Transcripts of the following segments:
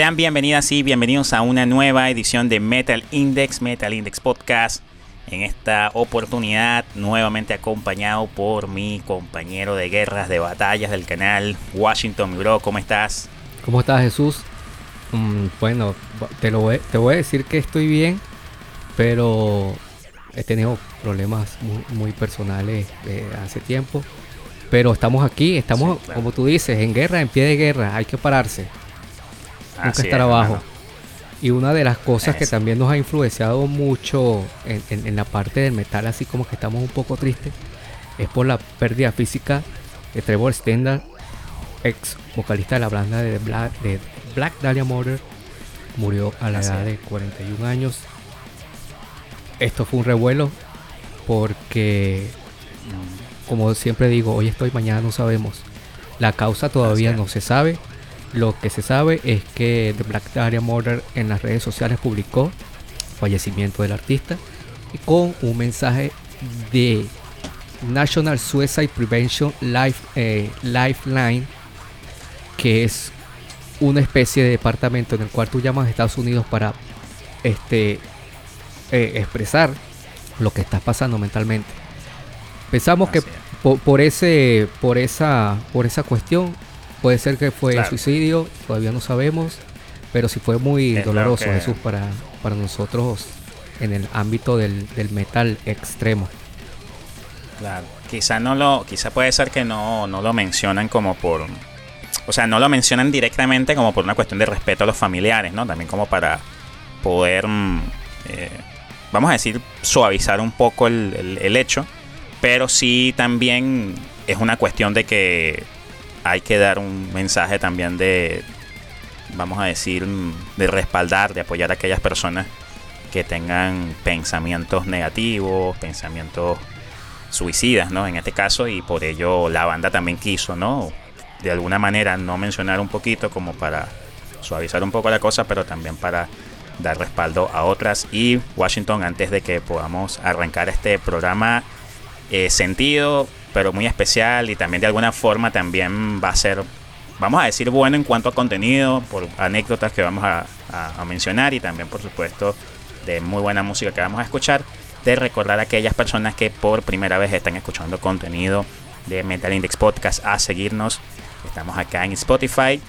Sean bienvenidas y bienvenidos a una nueva edición de Metal Index, Metal Index Podcast. En esta oportunidad, nuevamente acompañado por mi compañero de guerras, de batallas del canal, Washington, mi bro, ¿cómo estás? ¿Cómo estás, Jesús? Mm, bueno, te, lo voy, te voy a decir que estoy bien, pero he tenido problemas muy, personales hace tiempo. Pero estamos aquí, estamos, como tú dices, en guerra, en pie de guerra, hay que pararse nunca estar abajo. Y una de las cosas que también nos ha influenciado mucho en, la parte del metal, así como que estamos un poco tristes, es por la pérdida física de Trevor Stendhal, ex vocalista de la banda de Black, de Black Dahlia Murder. Murió a la edad de 41 años. Esto fue un revuelo porque, como siempre digo, hoy estoy, mañana no sabemos. La causa todavía no se sabe lo que se sabe es que The Black Dahlia Murder en las redes sociales publicó fallecimiento del artista y con un mensaje de National Suicide Prevention Life, eh, Lifeline, que es una especie de departamento en el cual tú llamas a Estados Unidos para este, eh, expresar lo que estás pasando mentalmente. Pensamos que por, ese, por, esa, por esa cuestión Puede ser que fue suicidio, todavía no sabemos, pero sí fue muy doloroso Jesús para, para nosotros en el ámbito del, metal extremo. Claro, quizá no lo, quizá puede ser que no, no lo mencionan como por, o sea, no lo mencionan directamente como por una cuestión de respeto a los familiares, ¿no? También como para poder, mm, eh, vamos a decir, suavizar un poco el, el hecho, pero sí también es una cuestión de que hay que dar un mensaje también de, vamos a decir, de respaldar, de apoyar a aquellas personas que tengan pensamientos negativos, pensamientos suicidas, ¿no? En este caso, y por ello la banda también quiso, ¿no? De alguna manera no mencionar un poquito como para suavizar un poco la cosa, pero también para dar respaldo a otras. Y Washington, antes de que podamos arrancar este programa, eh, sentido, pero muy especial y también de alguna forma también va a ser, vamos a decir, bueno en cuanto a contenido, por anécdotas que vamos a, mencionar y también por supuesto de muy buena música que vamos a escuchar, de recordar a aquellas personas que por primera vez están escuchando contenido de Metal Index Podcast a seguirnos. Estamos acá en Spotify.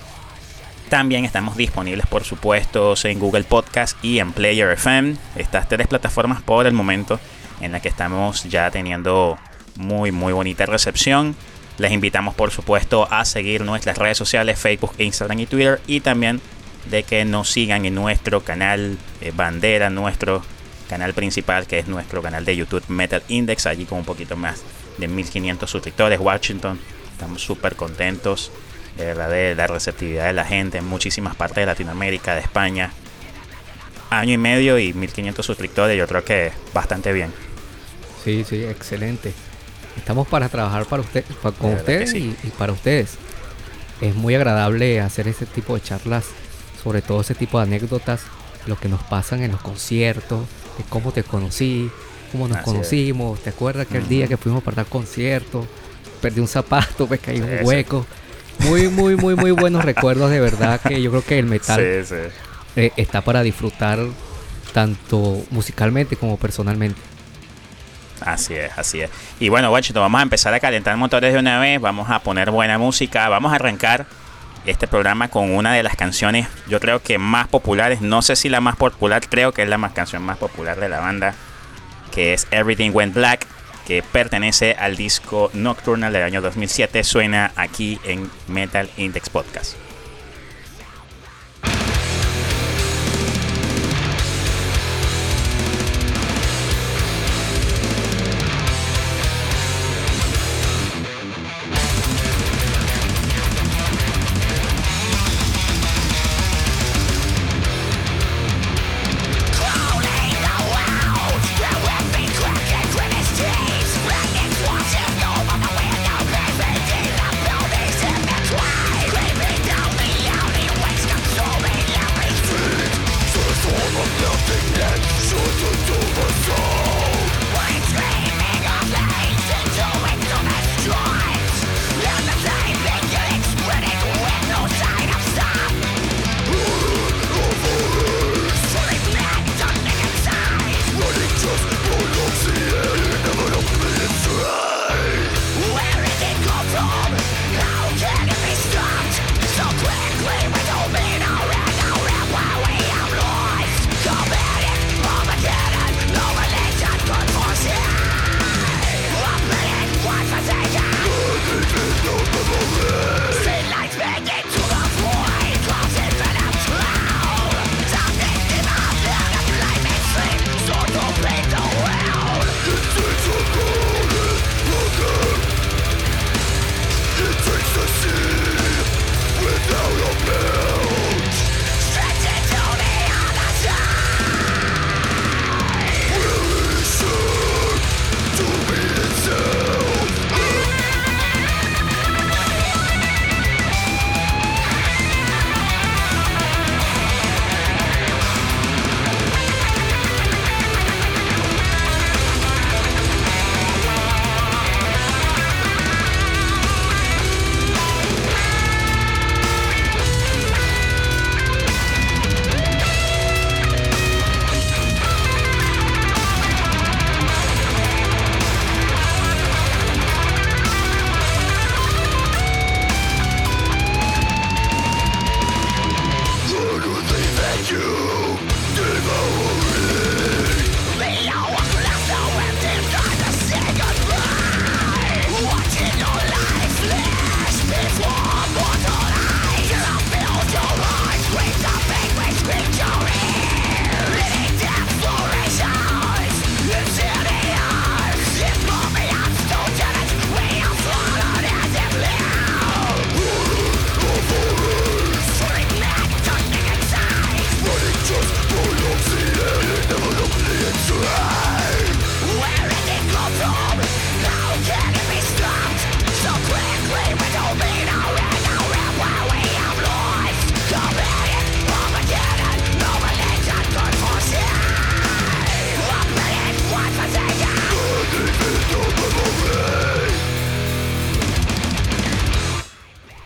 También estamos disponibles, por supuesto, en Google Podcast y en Player FM. Estas tres plataformas por el momento en las que estamos ya teniendo muy muy bonita recepción. Les invitamos por supuesto a seguir nuestras redes sociales, Facebook, Instagram y Twitter y también de que nos sigan en nuestro canal eh, bandera, nuestro canal principal que es nuestro canal de YouTube Metal Index, allí con un poquito más de 1500 suscriptores, Washington. Estamos súper contentos de verdad de la receptividad de la gente en muchísimas partes de Latinoamérica, de España. Año y medio y 1500 suscriptores, yo creo que bastante bien. Sí, sí, excelente. Estamos para trabajar para usted, con ustedes y, para ustedes. Es muy agradable hacer ese tipo de charlas, sobre todo ese tipo de anécdotas, lo que nos pasan en los conciertos, de cómo te conocí, cómo nos conocimos. ¿Te acuerdas que el día que fuimos para dar concierto, perdí un zapato, me caí un hueco? Muy, muy, muy, muy buenos recuerdos, de verdad que yo creo que el metal eh, está para disfrutar tanto musicalmente como personalmente. Así es, así es. Y bueno, Washington, vamos a empezar a calentar motores de una vez, vamos a poner buena música, vamos a arrancar este programa con una de las canciones, yo creo que más populares, no sé si la más popular, creo que es la más canción más popular de la banda, que es Everything Went Black, que pertenece al disco Nocturnal del año 2007, suena aquí en Metal Index Podcast.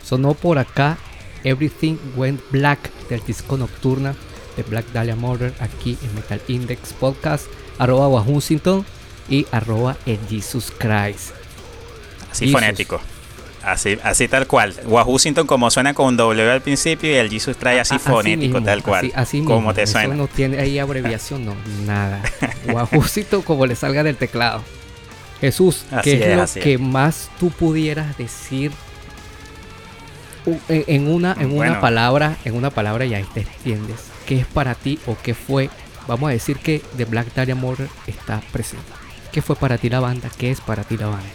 Sonó por acá Everything Went Black del disco Nocturna de Black Dahlia Murder aquí en Metal Index Podcast, arroba Washington y arroba el Jesus Christ. Así fonético. Así, así tal cual. Washington como suena con W al principio y el Jesus trae así, fonético, tal cual. Así, como te suena. no tiene ahí abreviación, no, nada. Washington como le salga del teclado. Jesús, ¿qué es, lo que más tú pudieras decir en una, en una palabra, en una palabra y ahí te extiendes. ¿Qué es para ti o qué fue? Vamos a decir que The Black Dahlia Murder está presente. ¿Qué fue para ti la banda? ¿Qué es para ti la banda?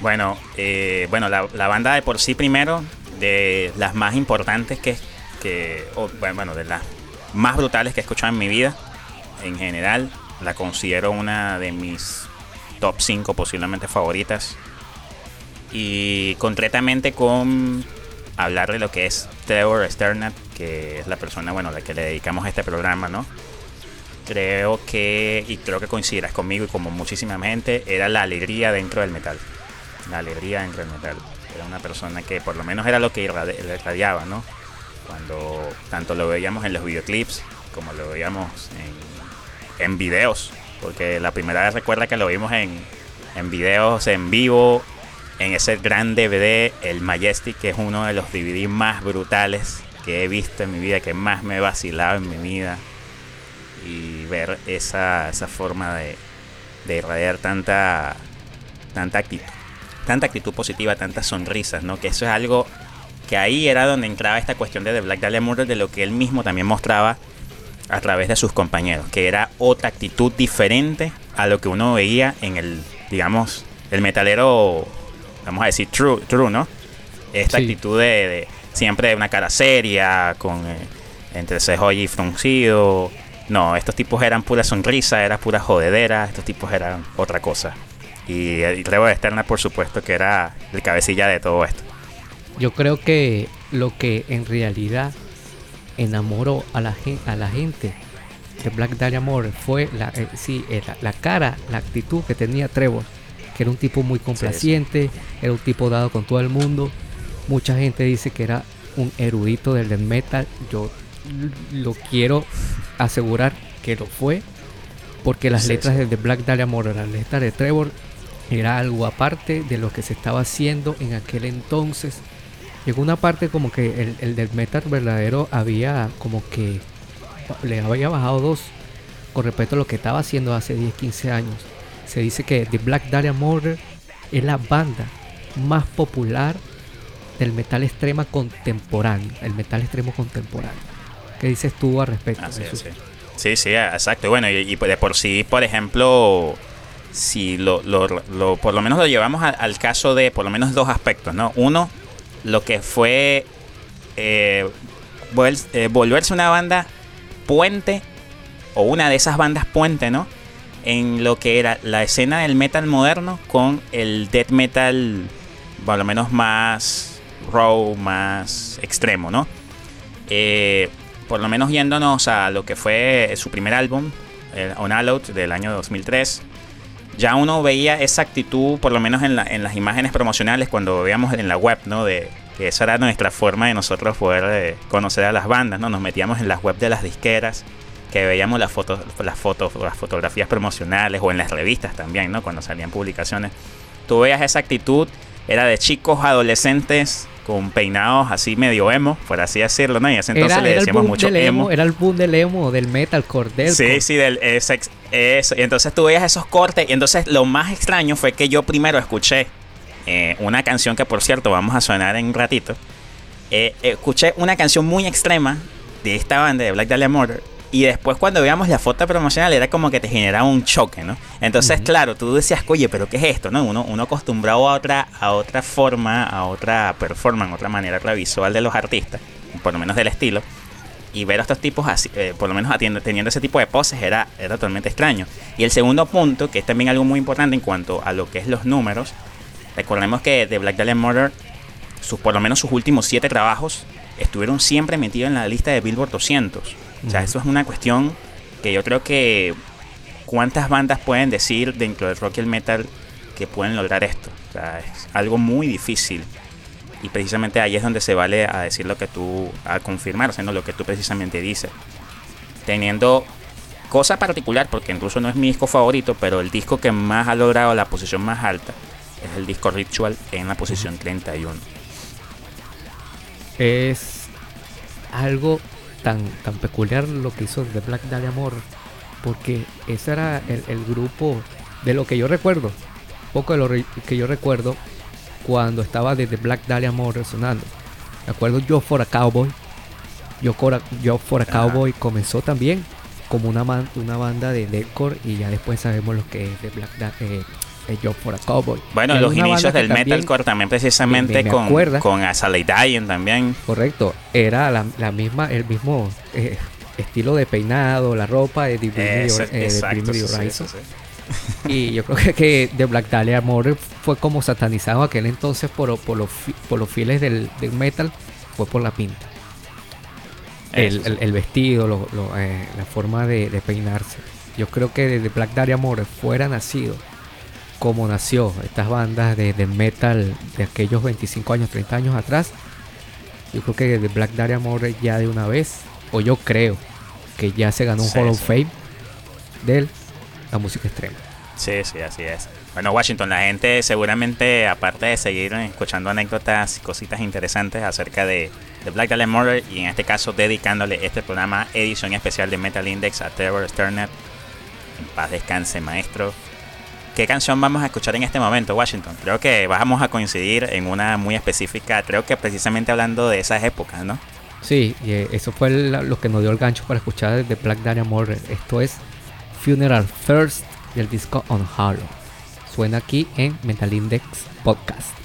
Bueno, eh, bueno la, banda de por sí primero, de las más importantes que, que bueno, de las más brutales que he escuchado en mi vida, en general, la considero una de mis top 5 posiblemente favoritas y concretamente con hablar de lo que es Trevor Sternat, que es la persona bueno, a la que le dedicamos este programa, ¿no? Creo que, y creo que coincidirás conmigo y como muchísima gente, era la alegría dentro del metal. La alegría dentro del metal. Era una persona que por lo menos era lo que irradiaba, ¿no? Cuando tanto lo veíamos en los videoclips como lo veíamos en, en videos. Porque la primera vez recuerda que lo vimos en, en videos en vivo en ese gran DVD, el Majestic, que es uno de los DVD más brutales que he visto en mi vida, que más me he vacilado en mi vida. Y ver esa, esa forma de, de irradiar tanta, tanta actitud, tanta actitud positiva, tantas sonrisas, ¿no? Que eso es algo que ahí era donde entraba esta cuestión de The Black Dahlia Murder, de lo que él mismo también mostraba a través de sus compañeros, que era otra actitud diferente a lo que uno veía en el, digamos, el metalero vamos a decir, true, true ¿no? Esta actitud de, siempre de una cara seria, con eh, entre cejo y fruncido. No, estos tipos eran pura sonrisa, era pura jodedera, estos tipos eran otra cosa. Y, el Trevor Externa, por supuesto, que era el cabecilla de todo esto. Yo creo que lo que en realidad enamoró a la, a la gente de Black Dahlia Moore fue la, eh, sí, eh, la cara, la actitud que tenía Trevor que era un tipo muy complaciente, era un tipo dado con todo el mundo. Mucha gente dice que era un erudito del death metal. Yo lo quiero asegurar que lo fue, porque las letras de Black Dahlia Murder, las letras de Trevor, era algo aparte de lo que se estaba haciendo en aquel entonces. Llegó una parte como que el, el death metal verdadero había como que le había bajado dos con respecto a lo que estaba haciendo hace 10, 15 años se dice que The Black Dahlia Murder es la banda más popular del metal extrema contemporáneo, el metal extremo contemporáneo. ¿Qué dices tú al respecto? sí. sí, sí, exacto. Bueno, y, de por sí, por ejemplo, si lo, lo, por lo menos lo llevamos al caso de por lo menos dos aspectos, ¿no? Uno, lo que fue eh, eh, volverse una banda puente o una de esas bandas puente, ¿no? En lo que era la escena del metal moderno con el death metal, por lo menos más raw, más extremo, ¿no? Eh, por lo menos yéndonos a lo que fue su primer álbum, el On Out del año 2003, ya uno veía esa actitud, por lo menos en, las imágenes promocionales, cuando veíamos en la web, ¿no? De que esa era nuestra forma de nosotros poder eh, conocer a las bandas, ¿no? Nos metíamos en las web de las disqueras que veíamos las fotos, las fotos, las fotografías promocionales o en las revistas también, ¿no? Cuando salían publicaciones, tú veías esa actitud, era de chicos adolescentes con peinados así medio emo, por así decirlo, ¿no? Y ese entonces era, le decíamos mucho emo. Era el boom del emo, del metalcore, del Sí, sí, del ese eso. Y entonces tú veías esos cortes. Y entonces lo más extraño fue que yo primero escuché eh, una canción que, por cierto, vamos a sonar en un ratito. Eh, escuché una canción muy extrema de esta banda, de Black Dahlia Murder. Y después cuando veíamos la foto promocional era como que te generaba un choque, ¿no? Entonces, claro, tú decías, oye, pero ¿qué es esto? ¿No? Uno, uno acostumbrado a otra, a otra forma, a otra performance, otra manera visual de los artistas, por lo menos del estilo. Y ver a estos tipos así, eh, por lo menos atiendo- teniendo ese tipo de poses era, era totalmente extraño. Y el segundo punto, que es también algo muy importante en cuanto a lo que es los números, recordemos que de Black Dahlia Murder, sus, por lo menos sus últimos siete trabajos estuvieron siempre metidos en la lista de Billboard 200. O sea, eso es una cuestión que yo creo que cuántas bandas pueden decir dentro del rock y el metal que pueden lograr esto. O sea, es algo muy difícil. Y precisamente ahí es donde se vale a decir lo que tú, a confirmar, o sea, ¿no? lo que tú precisamente dices. Teniendo cosa particular, porque incluso no es mi disco favorito, pero el disco que más ha logrado la posición más alta es el disco Ritual en la posición 31. es algo tan, tan peculiar lo que hizo The Black Dahlia Murder, porque ese era el, el grupo de lo que yo recuerdo, poco de lo re- que yo recuerdo cuando estaba de The Black Dahlia Murder sonando. Me acuerdo Yo for a Cowboy, Yo, for a- Yo for a. Cowboy comenzó también como una, man- una banda de deathcore y ya después sabemos lo que es The Black eh, eh, Yo for a Cowboy. Bueno, los inicios del metalcore también precisamente me- me con, acuerda. con Dying también. Correcto, era la, la misma, el mismo eh, estilo de peinado, la ropa de Hor- eh, Horizon. Y yo creo que, que The Black Dahlia Murder fue como satanizado aquel entonces por, por, los, por los fieles del, del metal, fue por la pinta. El, el- el vestido, lo- lo, eh, la forma de, de peinarse. Yo creo que The Black Dahlia Murder fuera nacido como nació estas bandas de, de metal de aquellos 25 años, 30 años atrás. Yo creo que The Black Dahlia Murder ya de una vez, o yo creo que ya se ganó un Sí, Hall of sí. Fame de la música extrema. Sí, sí, así es. Bueno, Washington, la gente seguramente, aparte de seguir escuchando anécdotas y cositas interesantes acerca de, de Black Dahlia Murder, y en este caso dedicándole este programa, edición especial de Metal Index a Trevor Sternett, en paz descanse, maestro. ¿Qué canción vamos a escuchar en este momento, Washington? Creo que vamos a coincidir en una muy específica, creo que precisamente hablando de esas épocas, ¿no? Sí, y eh, eso fue lo que nos dio el gancho para escuchar The Black Dahlia Murder. Esto es Funeral First del disco On Hollow. Suena aquí en Metal Index Podcast.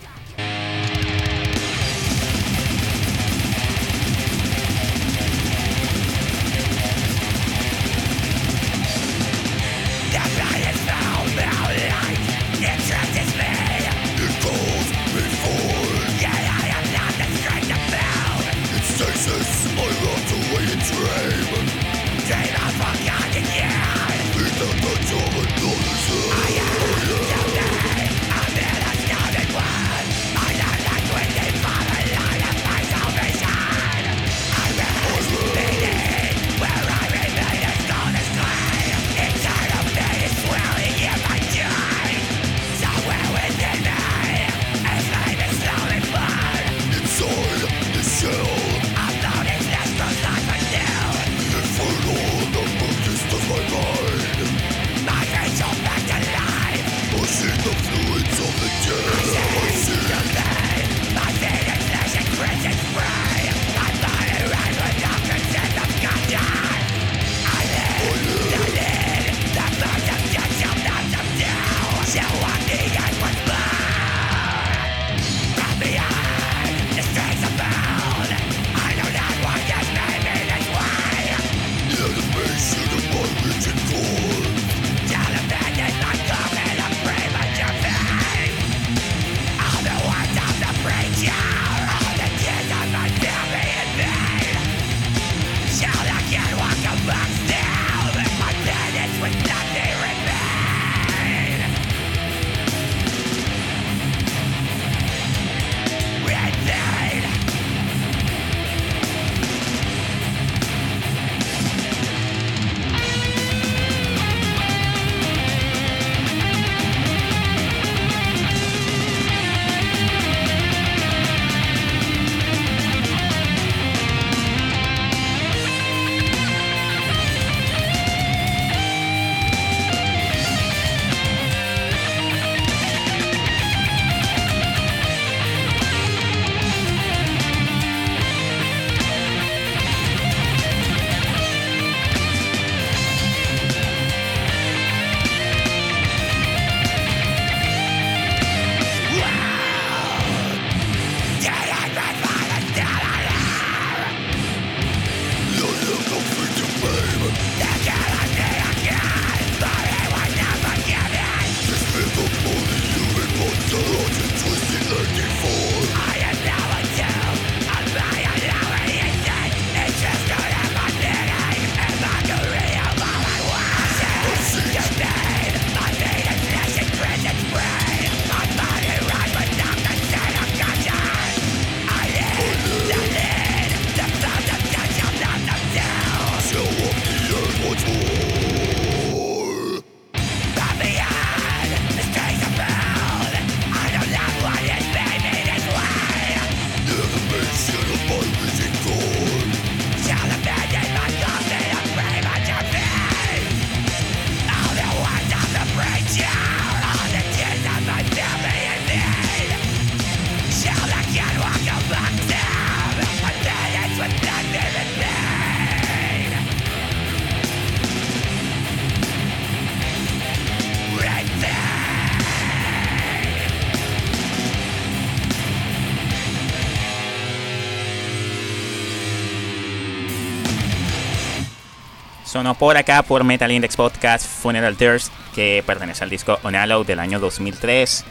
Sonó por acá por Metal Index Podcast Funeral Tears, que pertenece al disco Onalo del año 2003.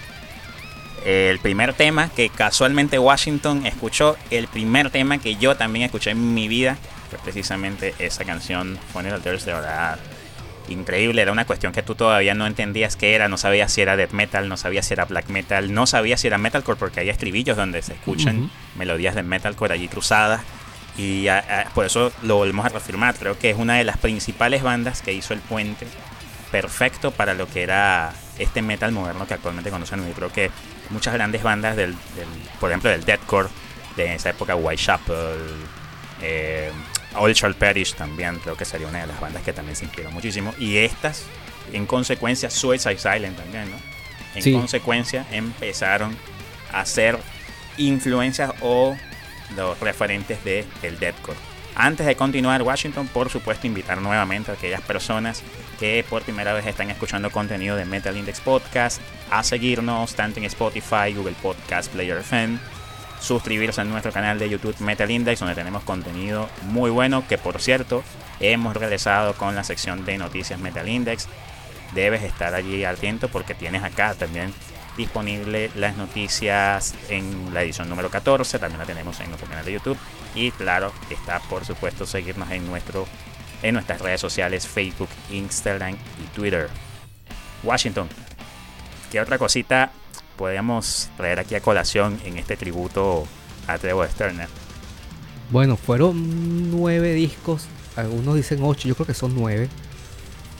El primer tema que casualmente Washington escuchó, el primer tema que yo también escuché en mi vida, fue precisamente esa canción Funeral Tears, de verdad increíble. Era una cuestión que tú todavía no entendías qué era, no sabías si era death metal, no sabías si era black metal, no sabías si era metalcore porque hay estribillos donde se escuchan melodías de metalcore allí cruzadas. Y por eso lo volvemos a reafirmar. Creo que es una de las principales bandas que hizo el puente perfecto para lo que era este metal moderno que actualmente conocen. Y creo que muchas grandes bandas, del, por ejemplo, del deathcore de esa época, Whitechapel, eh, All Shall Perish también creo que sería una de las bandas que también se inspiró muchísimo. Y estas, en consecuencia, Suicide Silent también, ¿no? En consecuencia, empezaron a ser influencias o los referentes de el deathcore. Antes de continuar, Washington, por supuesto, invitar nuevamente a aquellas personas que por primera vez están escuchando contenido de Metal Index Podcast a seguirnos tanto en Spotify, Google Podcast, Player FM suscribirse a nuestro canal de YouTube Metal Index, donde tenemos contenido muy bueno. Que por cierto, hemos regresado con la sección de noticias Metal Index. Debes estar allí al tiempo porque tienes acá también disponible las noticias en la edición número 14. También la tenemos en nuestro canal de YouTube. Y claro, está por supuesto seguirnos en nuestro en nuestras redes sociales Facebook, Instagram y Twitter. Washington. ¿Qué otra cosita podríamos traer aquí a colación en este tributo a Trevor Sterner? Bueno, fueron nueve discos, algunos dicen ocho, yo creo que son nueve,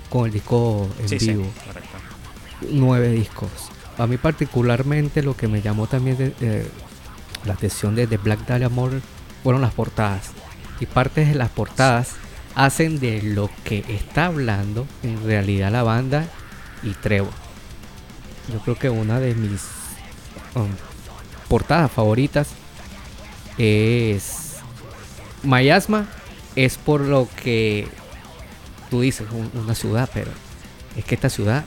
con el disco en vivo. Sí, nueve discos. A mí particularmente lo que me llamó también la atención de Black Dahlia Murder fueron las portadas. Y partes de las portadas hacen de lo que está hablando en realidad la banda y Trevor yo creo que una de mis um, portadas favoritas es Mayasma. Es por lo que tú dices, una ciudad, pero es que esta ciudad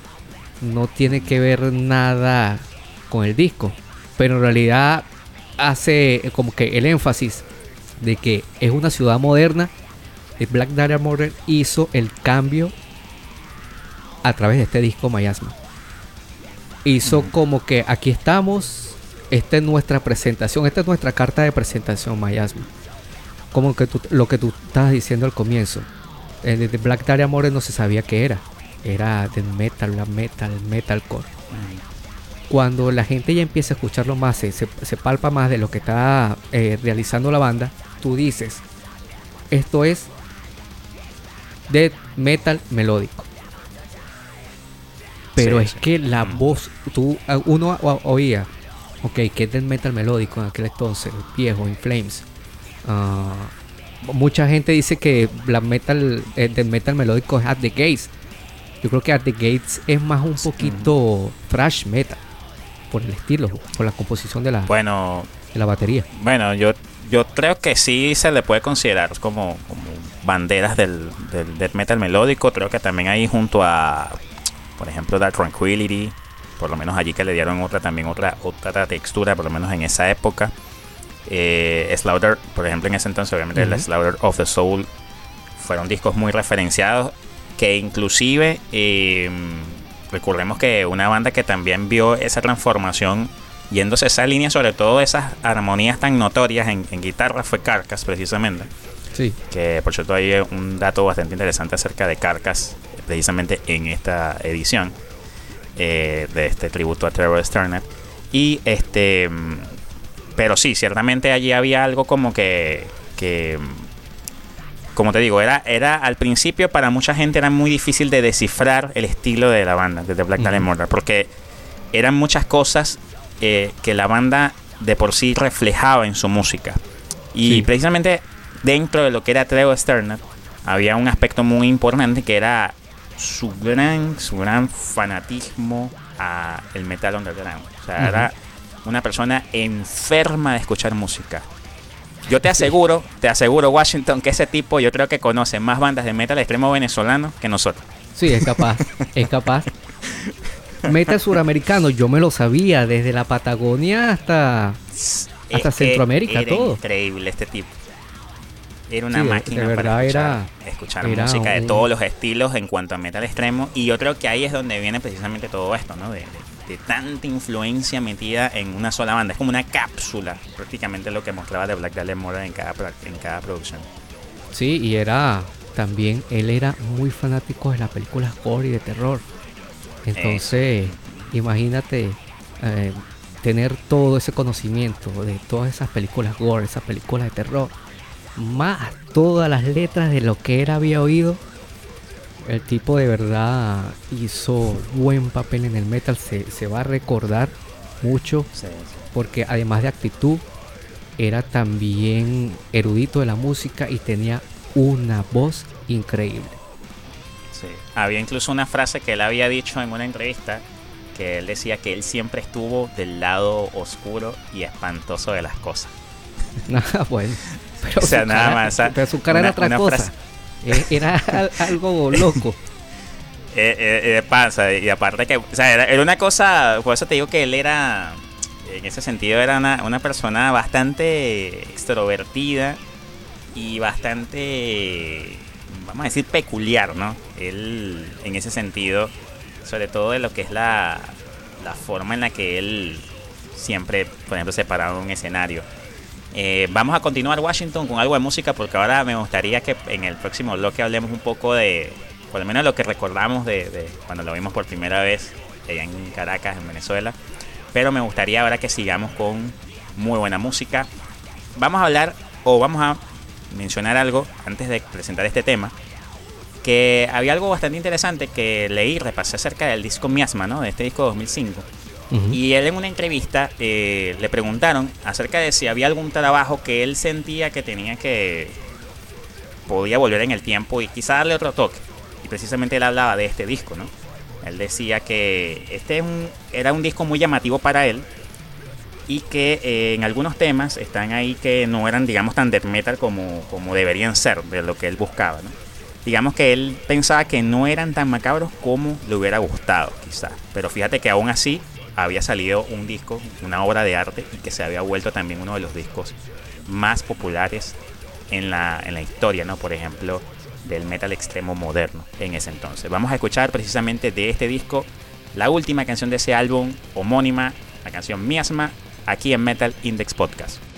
no tiene que ver nada con el disco. Pero en realidad hace como que el énfasis de que es una ciudad moderna. El Black Dahlia Murder hizo el cambio a través de este disco Mayasma hizo como que aquí estamos, esta es nuestra presentación, esta es nuestra carta de presentación, Mayasma. Como que lo que tú estabas diciendo al comienzo. De Black Dahlia More no se sabía qué era. Era de metal, la metal, metalcore. Cuando la gente ya empieza a escucharlo más, se, se, palpa más de lo que está eh, realizando la banda, tú dices, esto es death metal melódico. Pero es que la mm. voz, tú, uno oía, ok, que es del metal melódico en aquel entonces, viejo, In Flames. Ah, mucha gente dice que la metal, el del metal melódico es At the Gates. Yo creo que At the Gates es más un poquito thrash metal, por el estilo, por la composición de la, bueno, de la batería. Bueno, yo, yo creo que sí se le puede considerar como, como banderas del, del metal melódico. Creo que también ahí junto a por ejemplo, Dark Tranquility, por lo menos allí que le dieron otra también otra, otra textura, por lo menos en esa época. Eh, Slaughter, por ejemplo, en ese entonces, obviamente, el Slaughter of the Soul fueron discos muy referenciados que inclusive em, recordemos que una banda que también vio esa transformación yéndose esa línea, sobre todo esas armonías tan notorias en, en guitarra, fue Carcass precisamente. Sí. Que por cierto hay un dato bastante interesante acerca de Carcass precisamente en esta edición eh, de este tributo a Trevor Sterner. Y este, mm, pero sí, ciertamente allí había algo como que, que mm, como te digo, era, era al principio para mucha gente era muy difícil de descifrar el estilo de la banda, de The Black Dahlia Murder, porque eran muchas cosas eh, que la banda de por sí reflejaba en su música. Y precisamente dentro de lo que era Trevor Sterner, había un aspecto muy importante que era su gran, su gran fanatismo a el metal underground. O sea, era una persona enferma de escuchar música. Yo te aseguro, te aseguro, Washington, que ese tipo yo creo que conoce más bandas de metal extremo venezolano que nosotros. Sí, es capaz, es capaz. Metal suramericano, yo me lo sabía, desde la Patagonia hasta, hasta Centroamérica, todo. Increíble este tipo. era una Sí, máquina de para escuchar, era- escuchar era música de todos los estilos en cuanto a metal extremo. Y yo creo que ahí es donde viene precisamente todo esto, ¿no? De, de- de tanta influencia metida en una sola banda. Es como una cápsula, prácticamente lo que mostraba de Black Dahlia Murder en cada, en cada producción. Sí, y era también, él era muy fanático de las películas gore y de terror. Entonces, imagínate eh, tener todo ese conocimiento de todas esas películas gore, esas películas de terror, más todas las letras de lo que él había oído. El tipo de verdad hizo buen papel en el metal, se, se va a recordar mucho porque además de actitud, era también erudito de la música y tenía una voz increíble. Sí. Había incluso una frase que él había dicho en una entrevista que él decía que él siempre estuvo del lado oscuro y espantoso de las cosas. Nada, bueno. Pero O sea, nada cara- más, o sea, pero su cara una- era otra cosa. frase. Eh, Era al- algo loco. Eh, eh, pasa, y aparte que, era, era una cosa, por eso te digo que él era, en ese sentido, era una, una persona bastante extrovertida y bastante, vamos a decir, peculiar, ¿no? Él, en ese sentido, sobre todo de lo que es la, la forma en la que él siempre, por ejemplo, se paraba en un escenario. Eh, vamos a continuar Washington con algo de música porque ahora me gustaría que en el próximo bloque hablemos un poco de, por lo menos lo que recordamos de, de cuando lo vimos por primera vez allá en Caracas, en Venezuela. Pero me gustaría ahora que sigamos con muy buena música. Vamos a hablar o vamos a mencionar algo antes de presentar este tema. Que había algo bastante interesante que leí, repasé acerca del disco Miasma, ¿no? De este disco 2005. Ujú. Y él en una entrevista eh, le preguntaron acerca de si había algún trabajo que él sentía que tenía que podía volver en el tiempo y quizá darle otro toque. Y precisamente él hablaba de este disco, ¿no? Él decía que este es un- era un disco muy llamativo para él y que eh, en algunos temas están ahí que no eran, digamos, tan death metal como, como deberían ser, de lo que él buscaba, ¿no? Digamos que él pensaba que no eran tan macabros como le hubiera gustado, quizás. Pero fíjate que aún así había salido un disco, una obra de arte, y que se había vuelto también uno de los discos más populares en la, en la historia, ¿no? Por ejemplo, del metal extremo moderno en ese entonces. Vamos a escuchar precisamente de este disco la última canción de ese álbum homónima, la canción Miasma, aquí en Metal Index Podcast.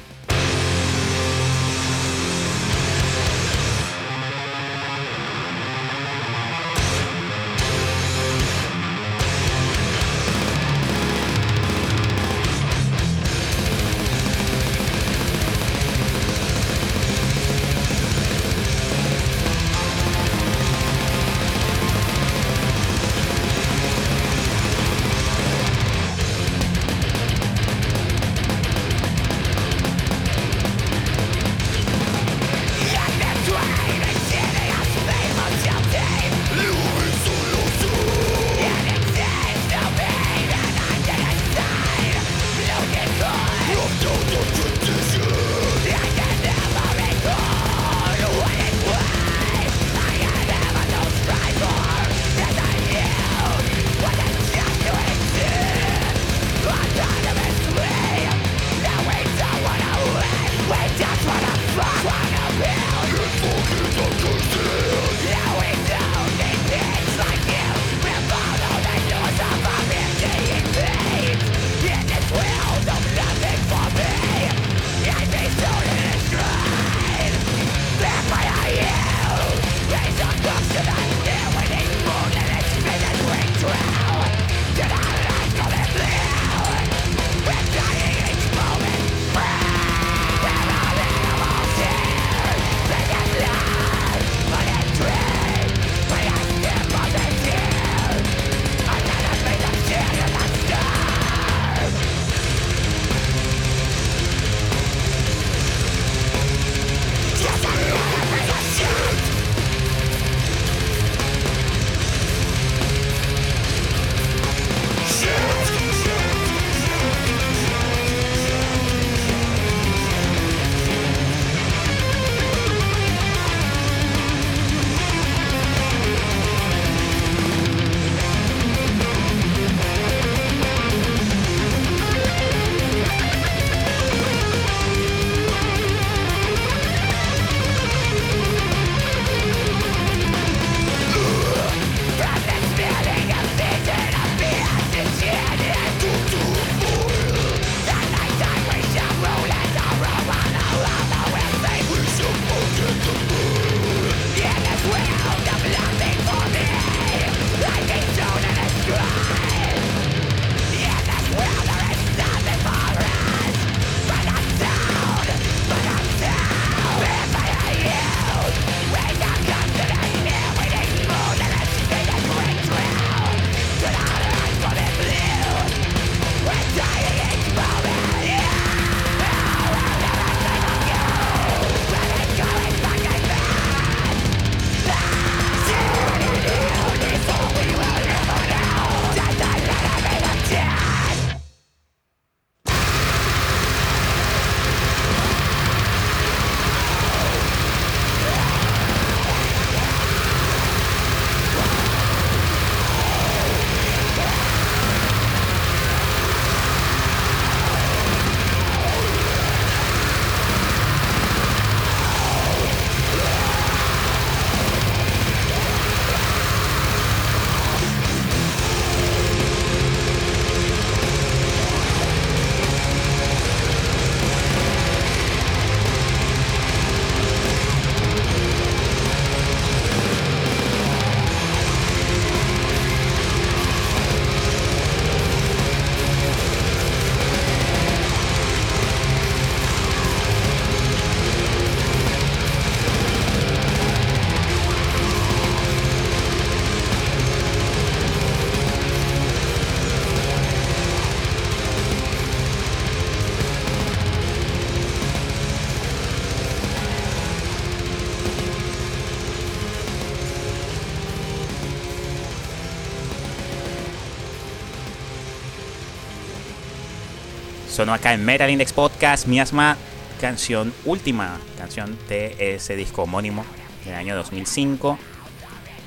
Sonó acá en Metal Index Podcast, Miasma, canción última, canción de ese disco homónimo del año 2005.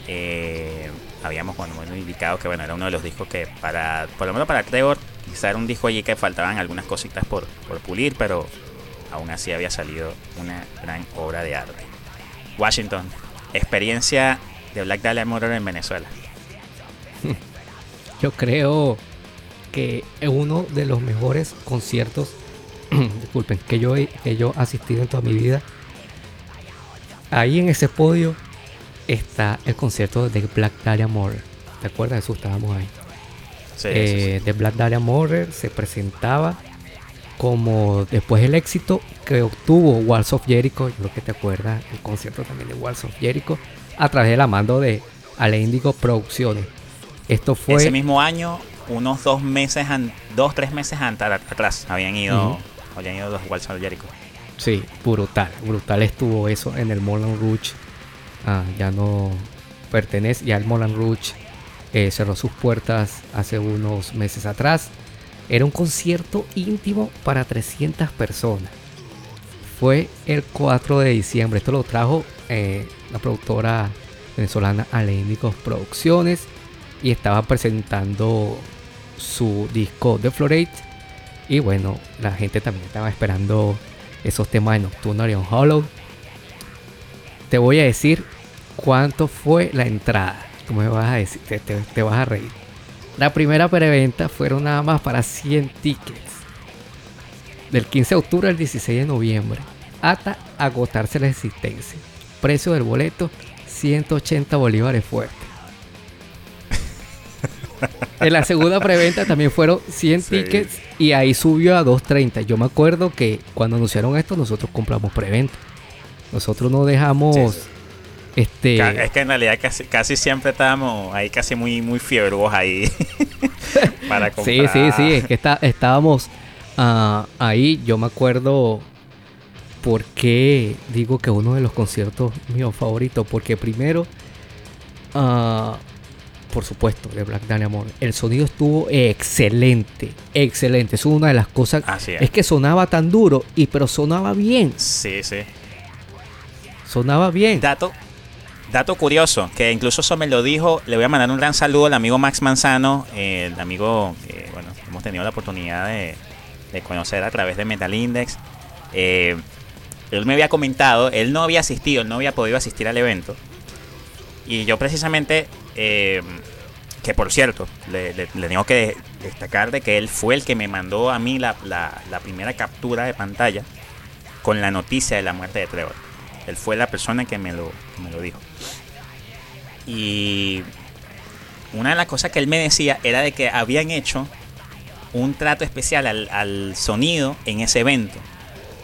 Eh, habíamos bueno, indicado que bueno, era uno de los discos que para, por lo menos para Trevor, quizá era un disco allí que faltaban algunas cositas por, por pulir, pero aún así había salido una gran obra de arte. Washington, experiencia de Black Dahlia Murder en Venezuela. Yo creo que es uno de los mejores conciertos, disculpen, que yo, he, que yo asistido en toda mi vida. Ahí en ese podio está el concierto de Black Dahlia Murder. ¿Te acuerdas de eso? Estábamos ahí. Sí, eh, De Black Dahlia Murder se presentaba como después del éxito que obtuvo Walls of Jericho, yo creo que te acuerdas, el concierto también de Walls of Jericho, a través de la mando de Alendigo Producciones. Esto fue... Ese mismo año, unos dos meses, dos, tres meses atrás, habían ido, habían ido los Walls of Jericho. Sí, brutal, brutal estuvo eso en el Moulin Rouge. Ah, ya no pertenece, ya el Moulin Rouge eh, cerró sus puertas hace unos meses atrás. Era un concierto íntimo para 300 personas. Fue el 4 de diciembre. Esto lo trajo eh, la productora venezolana Aléndicos Producciones. Y estaba presentando su disco The Florate. Y bueno, la gente también estaba esperando esos temas de Nocturnal y Hollow. Te voy a decir cuánto fue la entrada. Tú me vas a decir, te vas a reír. La primera preventa fueron nada más para 100 tickets. Del 15 de octubre al 16 de noviembre. Hasta agotarse la existencia. Precio del boleto 180 bolívares fuertes. En la segunda preventa también fueron 100 tickets y ahí subió a 230. Yo me acuerdo que cuando anunciaron esto nosotros compramos preventa. Nosotros no dejamos este... Es que en realidad casi, casi siempre estábamos ahí casi muy, muy fiebros ahí para comprar. Sí, sí, sí, es que está, estábamos uh, ahí, yo me acuerdo por qué digo que uno de los conciertos míos favoritos, porque primero, uh, por supuesto, de Black Amor, el sonido estuvo excelente, excelente, es una de las cosas, es. es que sonaba tan duro, y pero sonaba bien. Sí, sí. Sonaba bien. Dato, Dato curioso, que incluso eso me lo dijo, le voy a mandar un gran saludo al amigo Max Manzano, el amigo que bueno, hemos tenido la oportunidad de, conocer a través de Metal Index. Eh, él me había comentado, él no había asistido, él no había podido asistir al evento. Y yo precisamente, eh, que por cierto, le, tengo que destacar de que él fue el que me mandó a mí la, la primera captura de pantalla con la noticia de la muerte de Trevor. Él fue la persona que me lo, me lo dijo. Y una de las cosas que él me decía era de que habían hecho un trato especial al, sonido en ese evento.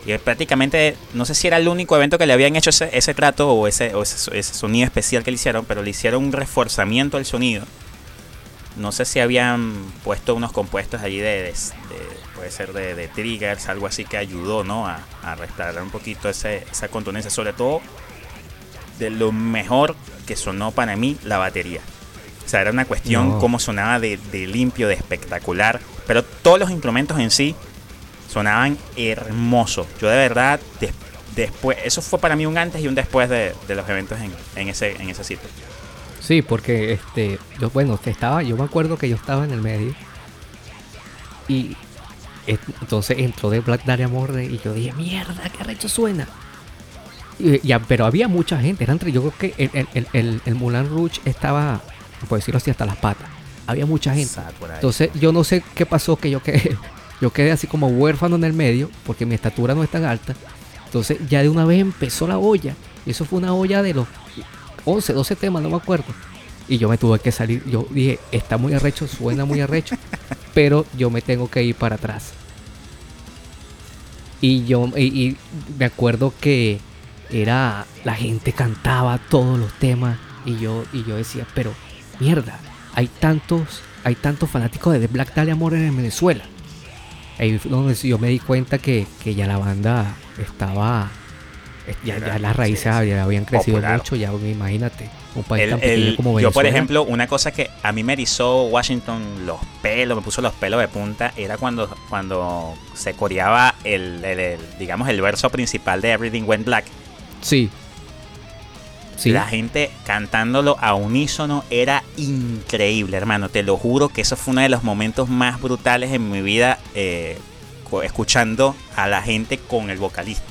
Y prácticamente, no sé si era el único evento que le habían hecho ese, trato o, ese, ese, sonido especial que le hicieron, pero le hicieron un reforzamiento al sonido. No sé si habían puesto unos compuestos allí de, puede ser de, triggers, algo así que ayudó ¿no? a, a restaurar un poquito ese, esa contundencia, sobre todo de lo mejor que sonó para mí la batería. O sea, era una cuestión cómo sonaba de, limpio, de espectacular, pero todos los instrumentos en sí sonaban hermosos. Yo de verdad, después, eso fue para mí un antes y un después de, los eventos en, en, ese, en ese sitio. Sí, porque este, yo, bueno, estaba, yo me acuerdo que yo estaba en el medio y entonces entró de Black Dahlia Morde y yo dije, mierda, qué recho suena. Y, pero había mucha gente, era entre, yo creo que el, el, el, el Moulin Rouge estaba, por decirlo así, hasta las patas. Había mucha gente. Entonces yo no sé qué pasó, que yo quedé, yo quedé así como huérfano en el medio, porque mi estatura no es tan alta. Entonces ya de una vez empezó la olla. Y eso fue una olla de los 11, 12 temas, no me acuerdo. Y yo me tuve que salir. Yo dije, está muy arrecho, suena muy arrecho. pero yo me tengo que ir para atrás. Y yo y, me acuerdo que era la gente cantaba todos los temas y yo y yo decía, pero mierda, hay tantos hay tantos fanáticos de The Black Dahlia Amor en Venezuela. Ahí donde yo me di cuenta que, que ya la banda estaba Ya, Era- ya las raíces sí, había- habían crecido Popular. mucho, ya imagínate, un país El- tan pequeño el- como yo, Venezuela. por ejemplo, una cosa que a mí me erizó Washington los pelos, me puso los pelos de punta, era cuando, cuando se coreaba el, el- el, digamos, el verso principal de Everything Went Black. Sí. Sí. La gente cantándolo a unísono era increíble, hermano. Te lo juro que eso fue uno de los momentos más brutales en mi vida eh, escuchando a la gente con el vocalista.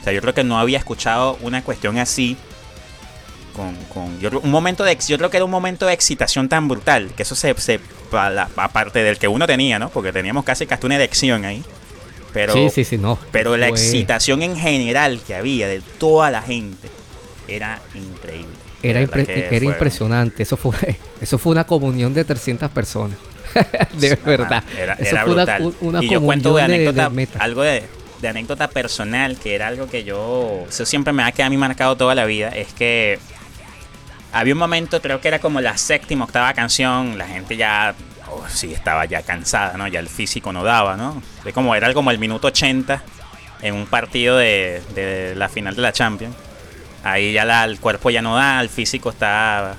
O sea, yo creo que no había escuchado una cuestión así. Con, con- yo, creo- un momento de, yo creo que era un momento de excitación tan brutal. Que eso se, se pa- la- aparte del que uno tenía, ¿no? Porque teníamos casi hasta una erección ahí. Pero, sí, sí, sí, no. pero la excitación en general que había de toda la gente era increíble. Era, De impre- impresionante. Eso fue, eso fue una comunión de 300 personas. de verdad. Era, eso era fue una, brutal. una y yo cuento de de- de anécdota, metal. algo de, de anécdota personal, que era algo que yo, eso siempre me ha quedado a mí marcado toda la vida, es que había un momento, creo que era como la séptima, octava canción, la gente ya, oh, sí, estaba ya cansada, ¿no? Ya el físico no daba, ¿no? De como, era como el minuto 80 en un partido de, de la final de la Champions. Ahí ya la- el cuerpo ya no da, el físico está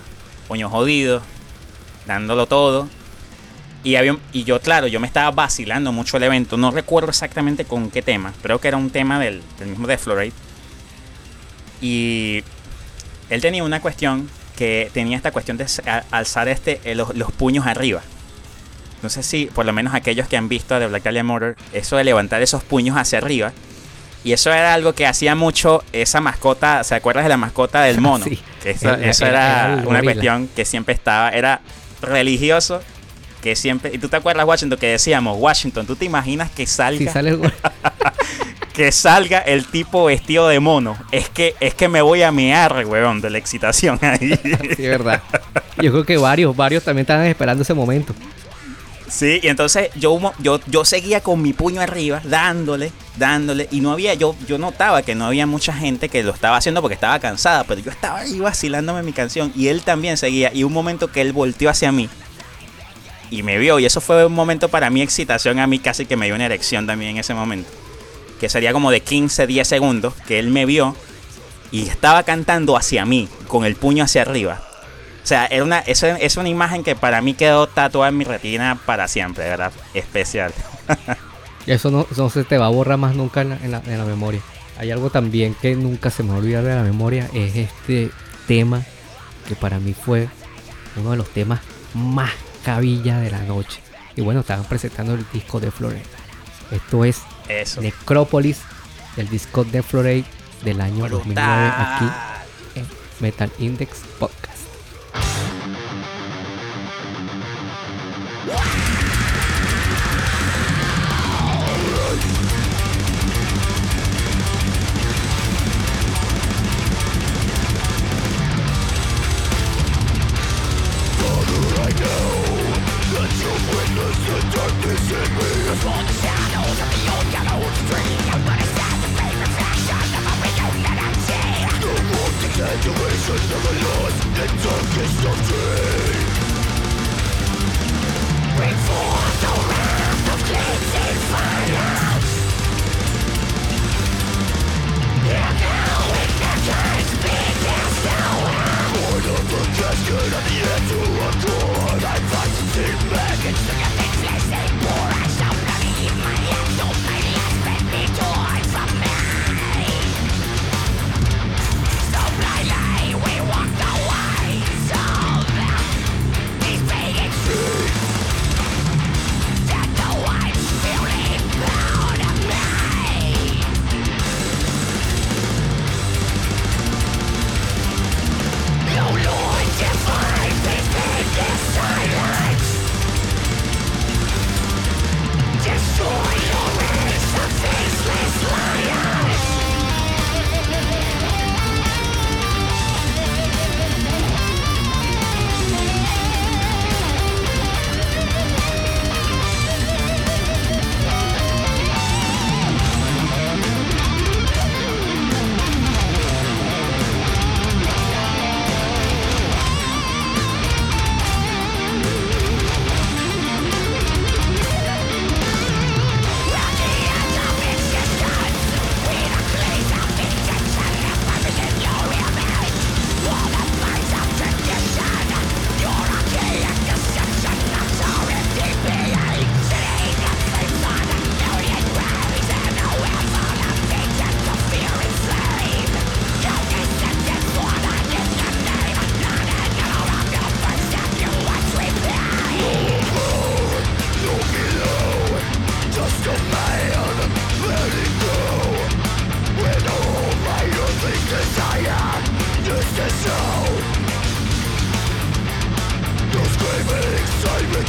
coño jodido, dándolo todo. Y, había, y yo, claro, yo me estaba vacilando mucho el evento. No recuerdo exactamente con qué tema. Creo que era un tema del, del mismo de. Y él tenía una cuestión que tenía esta cuestión de alzar este, eh, los, los puños arriba. No sé si, por lo menos aquellos que han visto de Black Dahlia Murder, eso de levantar esos puños hacia arriba. Y eso era algo que hacía mucho esa mascota, ¿se acuerdas de la mascota del mono? Sí. Eso, El- eso el- era el una cuestión que siempre estaba, era religioso, que siempre... Y tú te acuerdas, Washington, que decíamos, Washington, ¿tú te imaginas que salga, Si sale que salga el tipo vestido de mono? Es que, es que me voy a mear, weón, de la excitación ahí. Sí, es verdad. Yo creo que varios, varios también estaban esperando ese momento. Sí, y entonces yo, yo, yo seguía con mi puño arriba, dándole, dándole, y no había, yo, yo notaba que no había mucha gente que lo estaba haciendo porque estaba cansada, pero yo estaba ahí vacilándome mi canción, y él también seguía, y un momento que él volteó hacia mí, y me vio, y eso fue un momento para mi excitación, a mí casi que me dio una erección también en ese momento, que sería como de 15, 10 segundos, que él me vio, y estaba cantando hacia mí, con el puño hacia arriba. O sea, era una, eso es una imagen que para mí quedó tatuada en mi retina para siempre, ¿verdad? Especial. Eso no, no se te va a borrar más nunca en la, en la- en la memoria. Hay algo también que nunca se me va a olvidar de la memoria. Es este tema que para mí fue uno de los temas más cabilla de la noche. Y bueno, estaban presentando el disco de Florate. Esto es Eso. Necrópolis, del disco de Florate del año 2009 aquí en Metal Index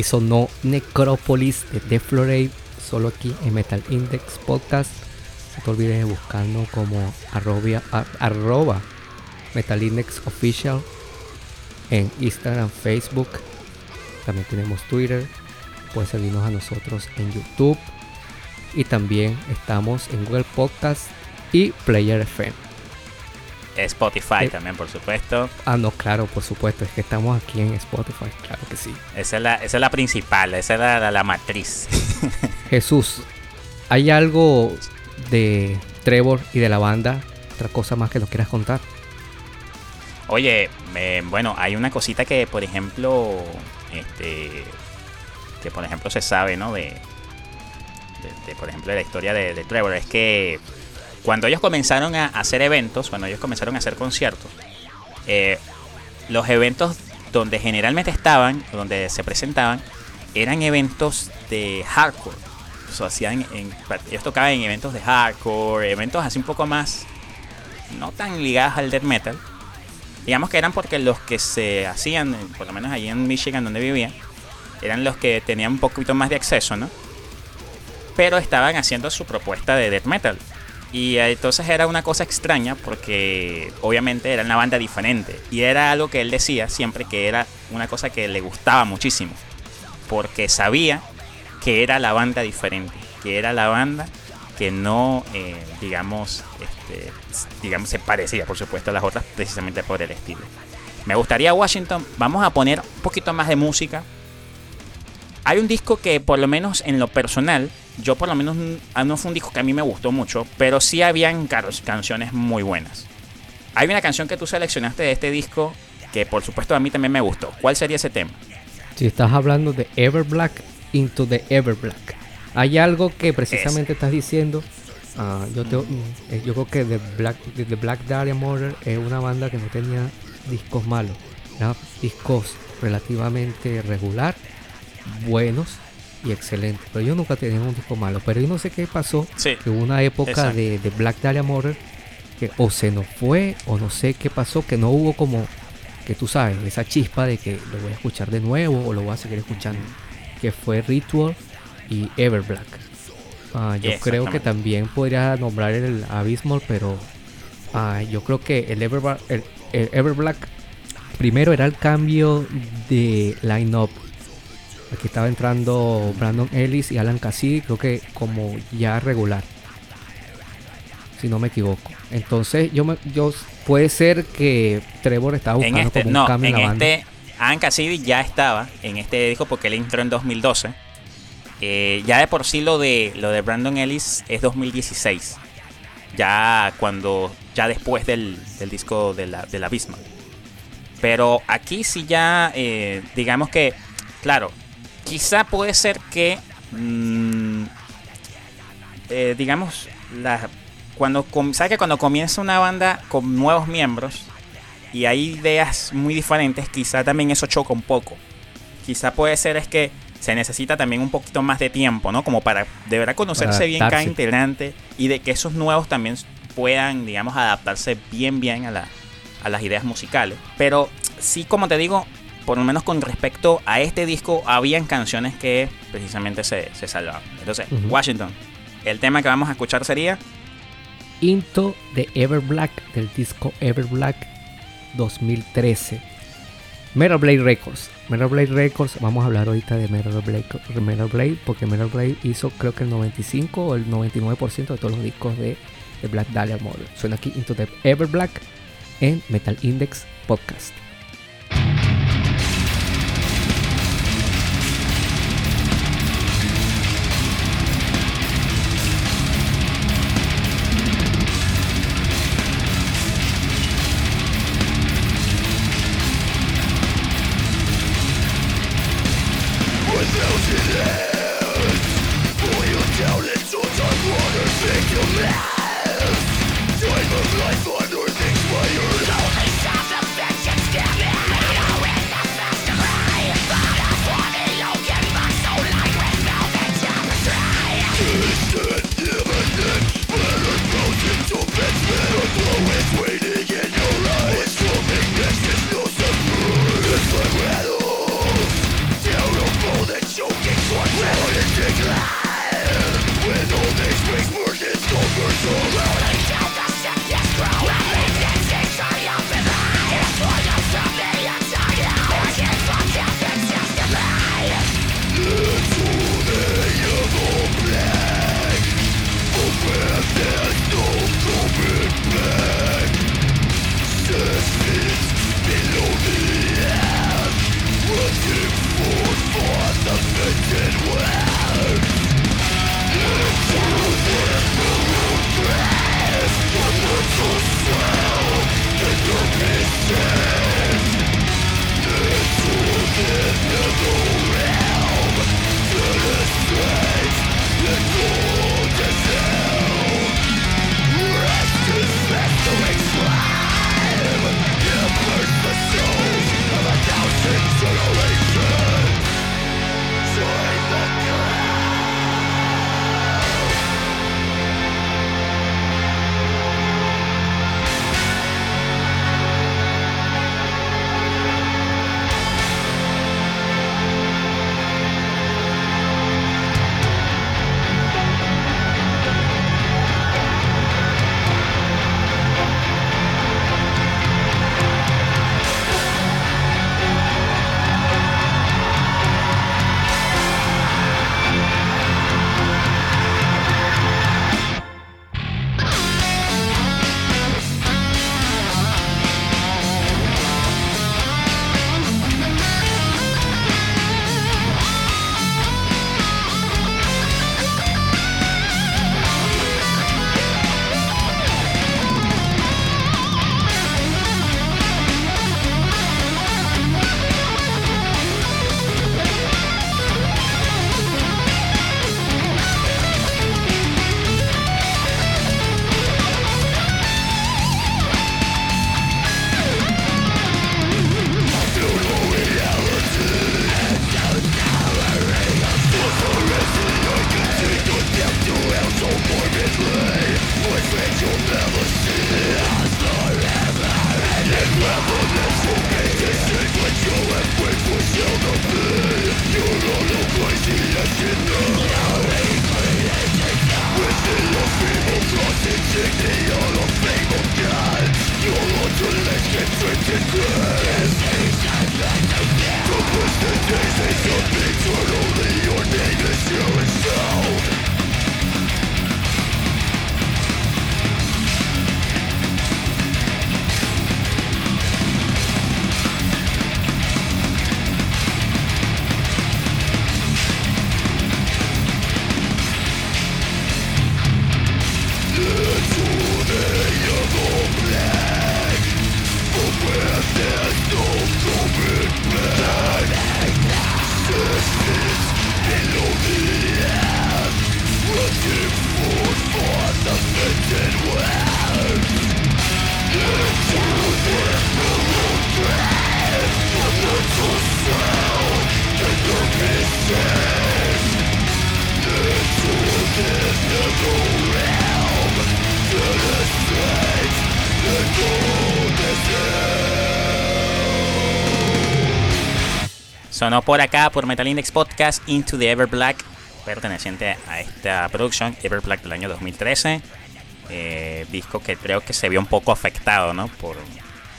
y sonó Necropolis de Deflorate solo aquí en Metal Index Podcast. No te olvides de buscarnos como arroba, arroba Metal Index Official en Instagram, Facebook. También tenemos Twitter. Puedes seguirnos a nosotros en YouTube. Y también estamos en Google Podcast y Player FM. Spotify también, por supuesto. Ah, no, claro, por supuesto. Es que estamos aquí en Spotify, claro que sí. Esa es la, esa es la principal, esa es la, la, matriz. Jesús, ¿hay algo de Trevor y de la banda? ¿Otra cosa más que nos quieras contar? Oye, bueno, hay una cosita que, por ejemplo, este, que por ejemplo se sabe, ¿no? De, de, por ejemplo, de la historia de, de Trevor, es que cuando ellos comenzaron a hacer eventos, cuando ellos comenzaron a hacer conciertos, eh, los eventos donde generalmente estaban, donde se presentaban, eran eventos de hardcore. O hacían ellos tocaban en eventos de hardcore, eventos así un poco más, no tan ligados al death metal. Digamos que eran porque los que se hacían, por lo menos allí en Michigan donde vivía, eran los que tenían un poquito más de acceso, ¿no? Pero estaban haciendo su propuesta de death metal. Y entonces era una cosa extraña porque obviamente era una banda diferente. Y era algo que él decía siempre que era una cosa que le gustaba muchísimo. Porque sabía que era la banda diferente. Que era la banda que no, eh, digamos, este, digamos, se parecía por supuesto a las otras precisamente por el estilo. Me gustaría Washington, vamos a poner un poquito más de música. Hay un disco que por lo menos en lo personal yo por lo menos ah, no fue un disco que a mí me gustó mucho, pero sí habían canciones muy buenas. Hay una canción que tú seleccionaste de este disco que por supuesto a mí también me gustó. ¿Cuál sería ese tema? Si estás hablando de Ever Black Into the Ever Black. Hay algo que precisamente estás diciendo. Ah, yo, eh, yo creo que The Black, The Black Dahlia Murder es una banda que no tenía discos malos. discos relativamente regular, buenos, y excelente. Pero yo nunca tenía un disco malo. Pero yo no sé qué pasó. que hubo una época de, Black Dahlia Murder que o se nos fue o no sé qué pasó. Que no hubo como, que tú sabes, esa chispa de que lo voy a escuchar de nuevo o lo voy a seguir escuchando. Que fue Ritual y Ever Black. Ah, yo creo que también podría nombrar el Abysmal, pero ah, yo creo que el Ever, el Ever Black primero era el cambio de line-up Aquí estaba entrando Brandon Ellis y Alan Cassidy, creo que como ya regular. Si no me equivoco. Entonces, yo me, yo puede ser que Trevor estaba buscando en este, como no, cambio en, la este. Alan Cassidy ya estaba en este disco porque él entró en 2012. Eh, ya de por sí lo de lo de Brandon Ellis es 2016. Ya cuando ya después del, del disco de la, de la Pero aquí sí ya eh, digamos que claro, quizá puede ser que, mm, eh, digamos, la, cuando, ¿sabes que cuando comienza una banda con nuevos miembros y hay ideas muy diferentes, quizá también eso choca un poco. Quizá puede ser es que se necesita también un poquito más de tiempo, ¿no? Como para de verdad conocerse bien cada integrante y de que esos nuevos también puedan, digamos, adaptarse bien, bien a, la, a las ideas musicales. Pero sí, como te digo, por lo menos con respecto a este disco, habían canciones que precisamente se, se salvaban. Entonces, Washington, el tema que vamos a escuchar sería Into the Ever Black del disco Ever Black 2013. Metal Blade Records. Metal Blade Records, vamos a hablar ahorita de Metal Blade, Metal Blade porque Metal Blade hizo creo que el 95 o el 99% de todos los discos de, de Black Dahlia Murder. Suena aquí Into the Ever Black en Metal Index Podcast. Sonó por acá, por Metal Index Podcast, Into the Ever Black, perteneciente a esta producción, Ever Black del año 2013. Eh, disco que creo que se vio un poco afectado, ¿no? Por,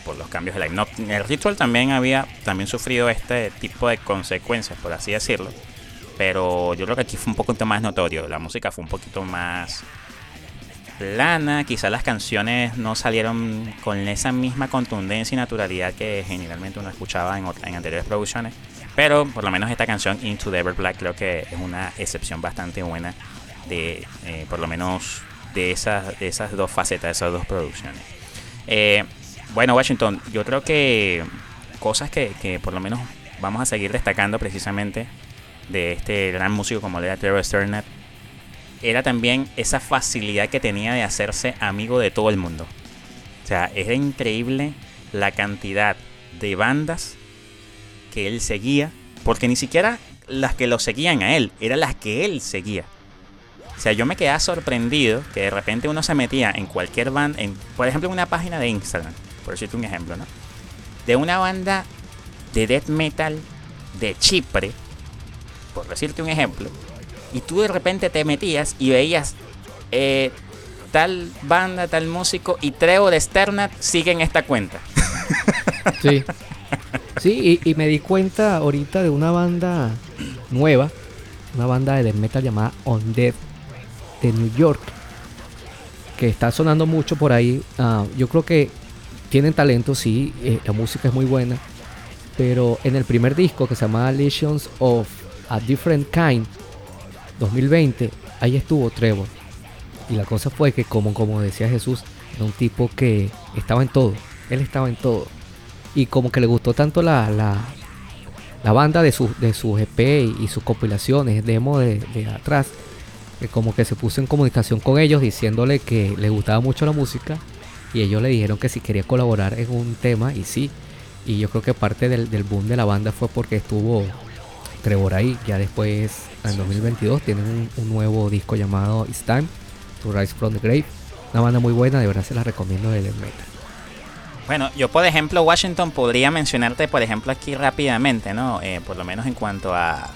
por los cambios de line-up. El Ritual también había también sufrido este tipo de consecuencias, por así decirlo. Pero yo creo que aquí fue un poquito más notorio. La música fue un poquito más plana. Quizás las canciones no salieron con esa misma contundencia y naturalidad que generalmente uno escuchaba en, en anteriores producciones. Pero por lo menos esta canción Into the Ever Black creo que es una excepción bastante buena de eh, por lo menos de esas, de esas dos facetas, de esas dos producciones. Eh, bueno, Washington, yo creo que cosas que, que, por lo menos vamos a seguir destacando precisamente de este gran músico como era Trevor Sternat era también esa facilidad que tenía de hacerse amigo de todo el mundo. O sea, era increíble la cantidad de bandas que él seguía, porque ni siquiera las que lo seguían a él, eran las que él seguía. O sea, yo me quedaba sorprendido que de repente uno se metía en cualquier banda, en, por ejemplo, en una página de Instagram, por decirte un ejemplo, ¿no? De una banda de death metal de Chipre, por decirte un ejemplo, y tú de repente te metías y veías eh, tal banda, tal músico y Trevor Sternat siguen esta cuenta. Sí. Sí, y, y, me di cuenta ahorita de una banda nueva, una banda de death metal llamada Undead de New York, que está sonando mucho por ahí. Uh, yo creo que tienen talento, sí, eh, la música es muy buena, pero en el primer disco que se llama Legions of a Different Kind, 2020, ahí estuvo Trevor. Y la cosa fue que, como, como decía Jesús, era un tipo que estaba en todo. Él estaba en todo. Y como que le gustó tanto la, la, la banda de su, de su EP y, sus compilaciones, demo de, de, atrás, que como que se puso en comunicación con ellos diciéndole que le gustaba mucho la música. Y ellos le dijeron que si quería colaborar en un tema, y sí. Y yo creo que parte del, del boom de la banda fue porque estuvo Trevor ahí. Ya después, en 2022, tienen un, nuevo disco llamado It's Time to Rise from the Grave. Una banda muy buena, de verdad se la recomiendo de death metal. Bueno, yo por ejemplo, Washington podría mencionarte, por ejemplo, aquí rápidamente, ¿no? Eh, por lo menos en cuanto a,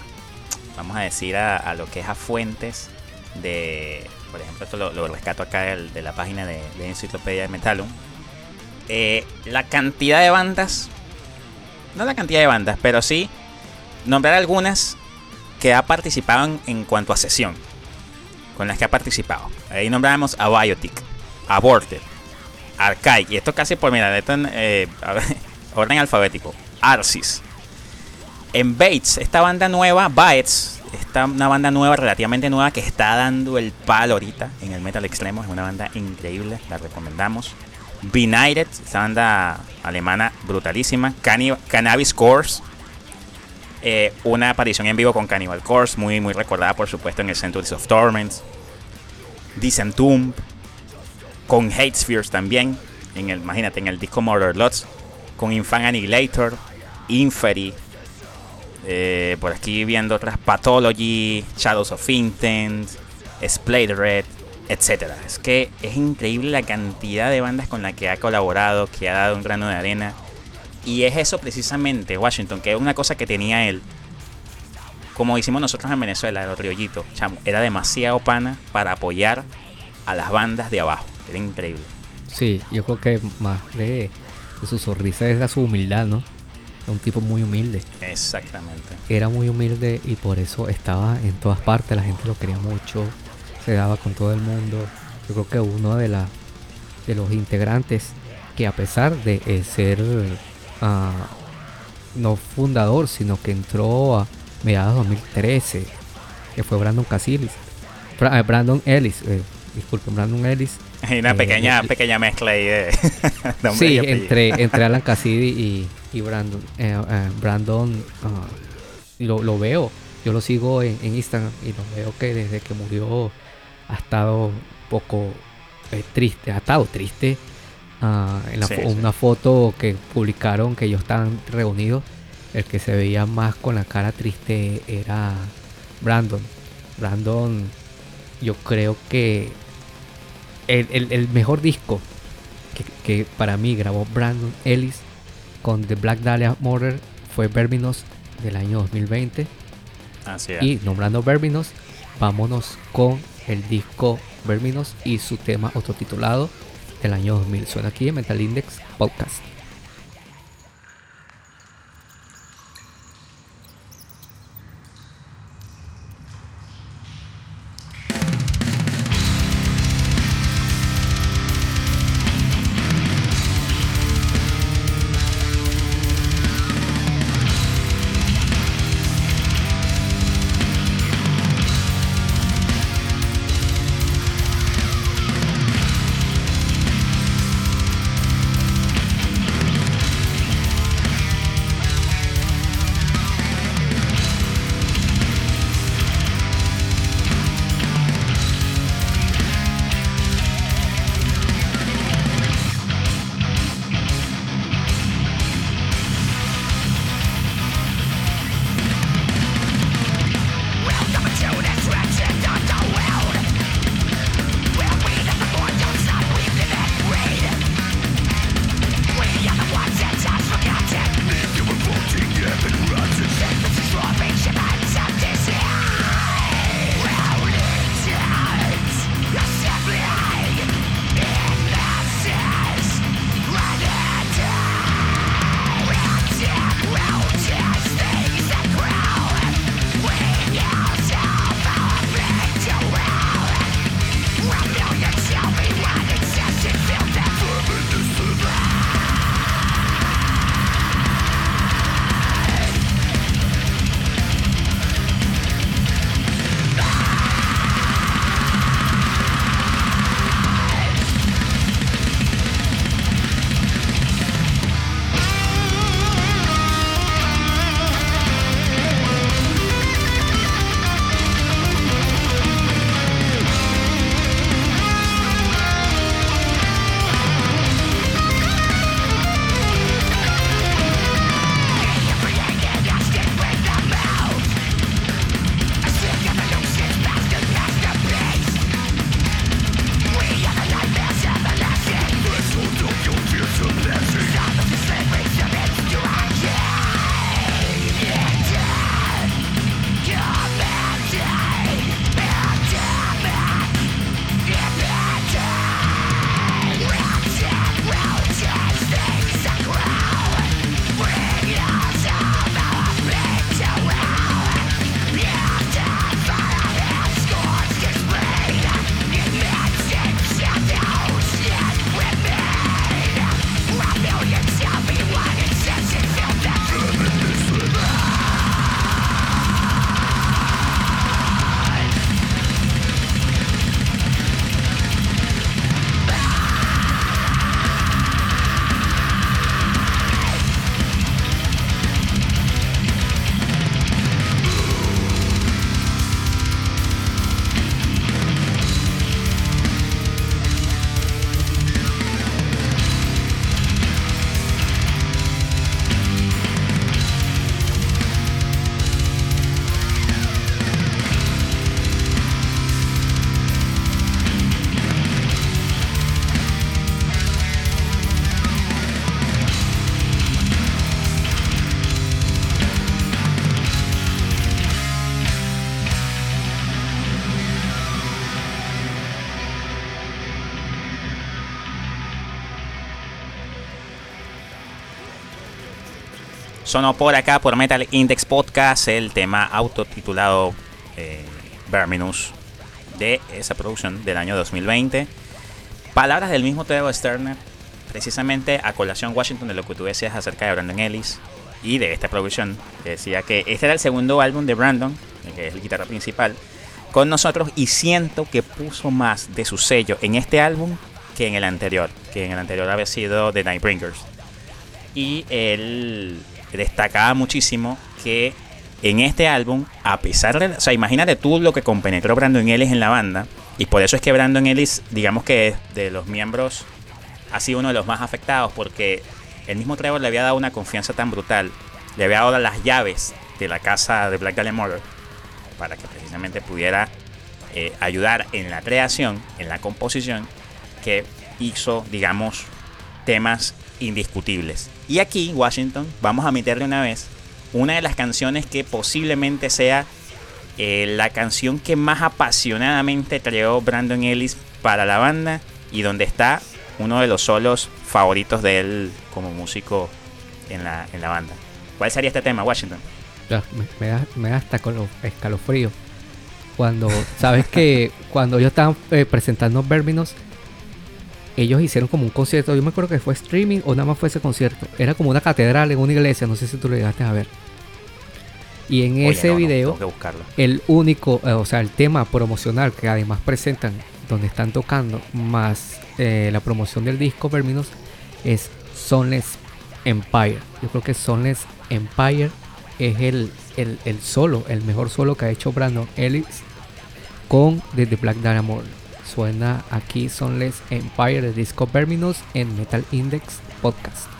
vamos a decir, a, lo que es a fuentes de, por ejemplo, esto lo, rescato acá de, la página de, Enciclopedia de Metalum. Eh, la cantidad de bandas, no la cantidad de bandas, pero sí nombrar algunas que ha participado en, cuanto a sesión, con las que ha participado. Ahí nombramos a Biotic, a Aborted, Arcai, y esto casi por mira, esto eh, orden alfabético, Arsis. En Bates, esta banda nueva, Bates, esta una banda nueva, relativamente nueva, que está dando el palo ahorita en el metal extremo, es una banda increíble, la recomendamos. Benighted, esta banda alemana brutalísima. Cannib Cannabis Course, eh, una aparición en vivo con Cannibal Corpse, muy, muy recordada por supuesto en el Centuries of Torments. Disentomb, con Hate Spheres también, en el, imagínate, en el disco Murder Lots, con Infant Annihilator, Inferi, eh, por aquí viendo otras Pathology, Shadows of Intent, Splade Red, etc. Es que es increíble la cantidad de bandas con las que ha colaborado, que ha dado un grano de arena. Y es eso precisamente, Washington, que es una cosa que tenía él. Como hicimos nosotros en Venezuela, el Riollito, chamo, era demasiado pana para apoyar a las bandas de abajo. Era increíble. Sí, yo creo que más de, de su sonrisa era su humildad, ¿no? Era un tipo muy humilde. Exactamente. Era muy humilde y por eso estaba en todas partes. La gente lo quería mucho. Se daba con todo el mundo. Yo creo que uno de, la, de los integrantes que a pesar de eh, ser uh, no fundador, sino que entró a mediados de 2013, que fue Brandon Casilis. Brandon Ellis, eh, disculpen, Brandon Ellis. Hay una pequeña, eh, pequeña mezcla ahí de, de Sí, entre, entre Alan Cassidy y, y Brandon. Eh, eh, Brandon uh, lo, lo, veo, yo lo sigo en, en, Instagram y lo veo que desde que murió ha estado un poco triste, ha estado triste. Uh, en la, sí, una sí. foto que publicaron que ellos estaban reunidos, el que se veía más con la cara triste era Brandon. Brandon, yo creo que el, el, el mejor disco que, que, para mí grabó Brandon Ellis con The Black Dahlia Murder fue Verminos del año 2020. Así es. Y nombrando Verminos, vámonos con el disco Verminos y su tema autotitulado del año 2000. Suena aquí en Metal Index Podcast. Sonó por acá por Metal Index Podcast el tema autotitulado eh, Verminus de esa producción del año 2020. Palabras del mismo Trevor Sterner, precisamente a colación Washington de lo que tú decías acerca de Brandon Ellis y de esta producción. decía que este era el segundo álbum de Brandon, que es el guitarra principal, con nosotros y siento que puso más de su sello en este álbum que en el anterior, que en el anterior había sido The Nightbringers. Y él destacaba muchísimo que en este álbum, a pesar de. O sea, imagínate tú lo que compenetró Brandon Ellis en la banda. Y por eso es que Brandon Ellis, digamos que de los miembros, ha sido uno de los más afectados. Porque el mismo Trevor le había dado una confianza tan brutal. Le había dado las llaves de la casa de Black Dahlia Murder. Para que precisamente pudiera eh, ayudar en la creación, en la composición. Que hizo, digamos, temas indiscutibles. Y aquí, Washington, vamos a meterle una vez una de las canciones que posiblemente sea eh, la canción que más apasionadamente creó Brandon Ellis para la banda y donde está uno de los solos favoritos de él como músico en la, en la banda. ¿Cuál sería este tema, Washington? me, da, me da hasta escalofrío. Cuando, sabes que cuando yo estaba eh, presentando Verminos, ellos hicieron como un concierto. Yo me acuerdo que fue streaming o nada más fue ese concierto. Era como una catedral en una iglesia. No sé si tú lo llegaste a ver. Y en ese video, el único, eh, o sea, el tema promocional que además presentan, donde están tocando, más eh, la promoción del disco Verminos, es Sonless Empire. Yo creo que Sonless Empire es el, el, solo, el mejor solo que ha hecho Brandon Ellis con The, Black Diamond. Suena aquí Sonless Empire de Disco Verminos en Metal Index Podcast.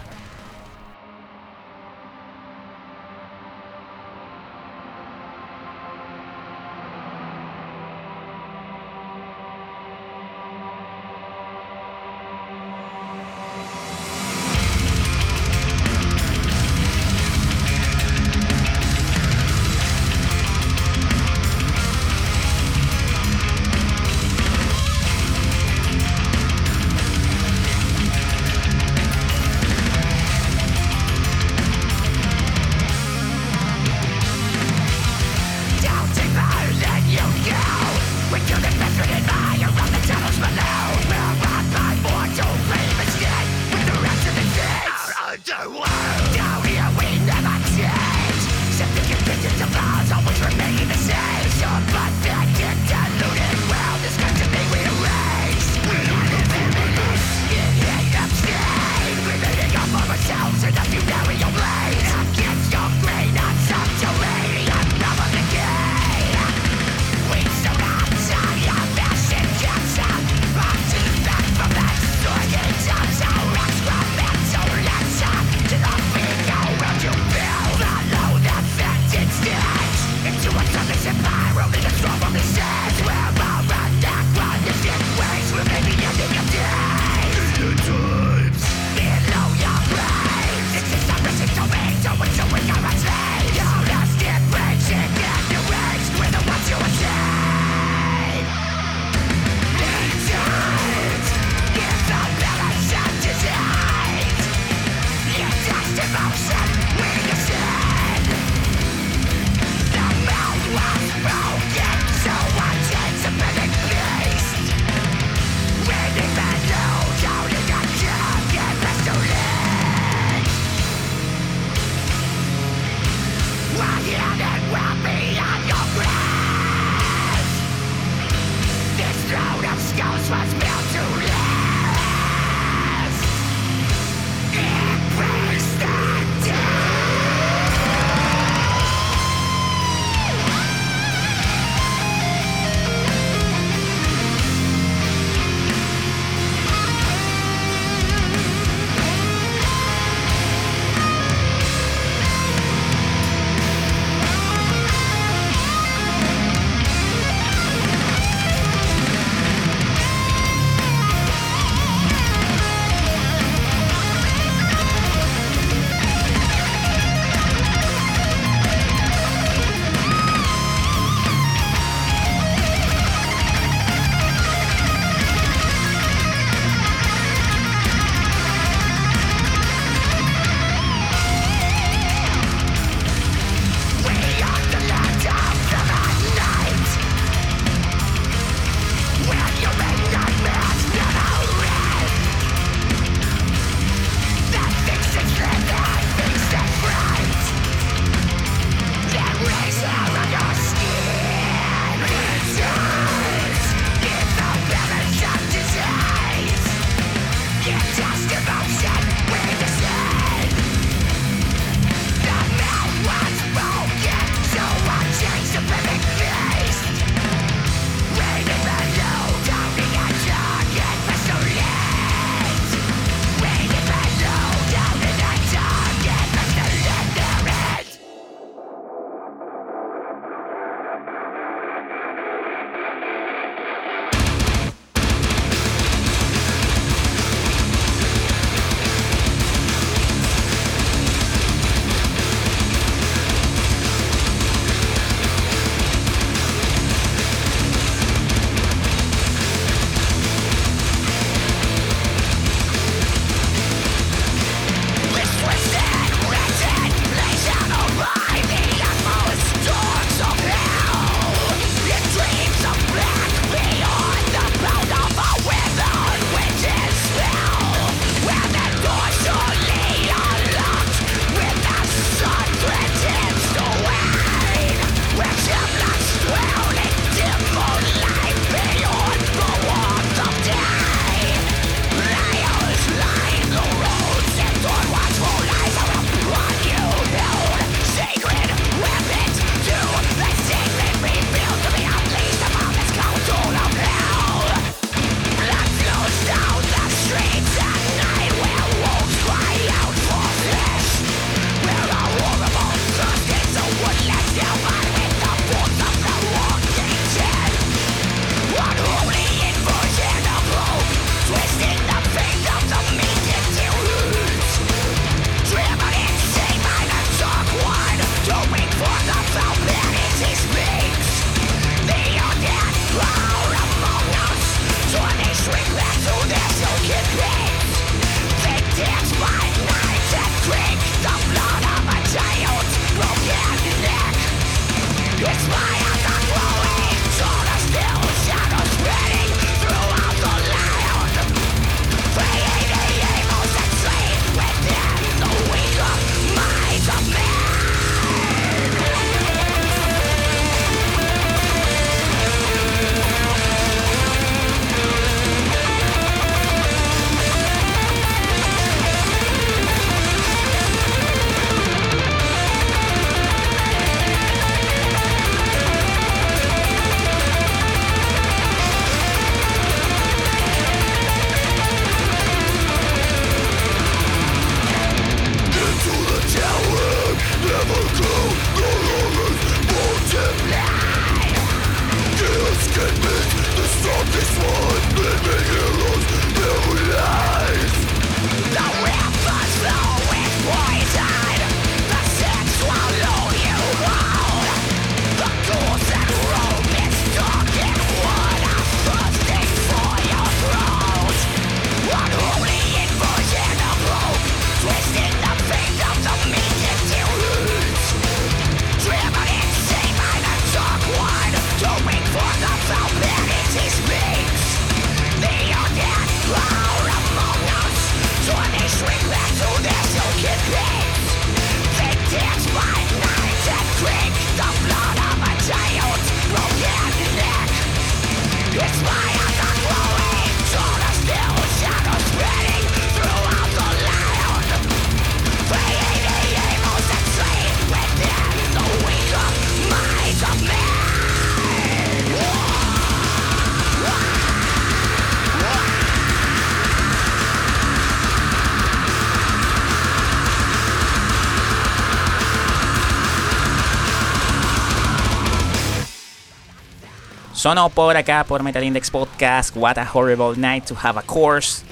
Sonó por acá por Metal Index Podcast. What a horrible night to have a course.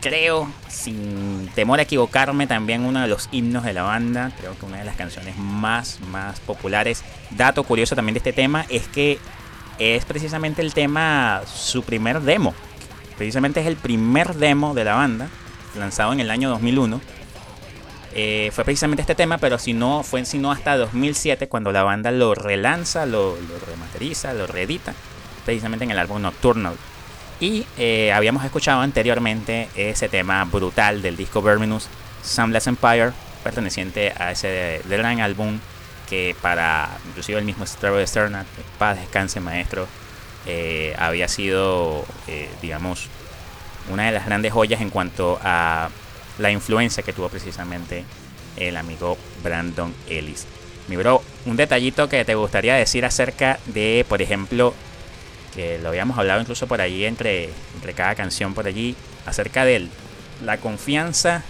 Creo, sin temor a equivocarme, también uno de los himnos de la banda. Creo que una de las canciones más, más populares. Dato curioso también de este tema es que es precisamente el tema, su primer demo. Precisamente es el primer demo de la banda, lanzado en el año 2001 eh, fue precisamente este tema, pero si no, fue sino hasta 2007 cuando la banda lo relanza, lo, remasteriza, lo reedita, precisamente en el álbum Nocturnal. Y eh, habíamos escuchado anteriormente ese tema brutal del disco Verminus, Soundless Empire, perteneciente a ese gran álbum que para inclusive el mismo Strabo Sternat, paz descanse maestro, eh, había sido, digamos, una de las grandes joyas en cuanto a la influencia que tuvo precisamente el amigo Brandon Ellis. Mi bro, un detallito que te gustaría decir acerca de, por ejemplo, que lo habíamos hablado incluso por allí entre, entre cada canción por allí, acerca de la confianza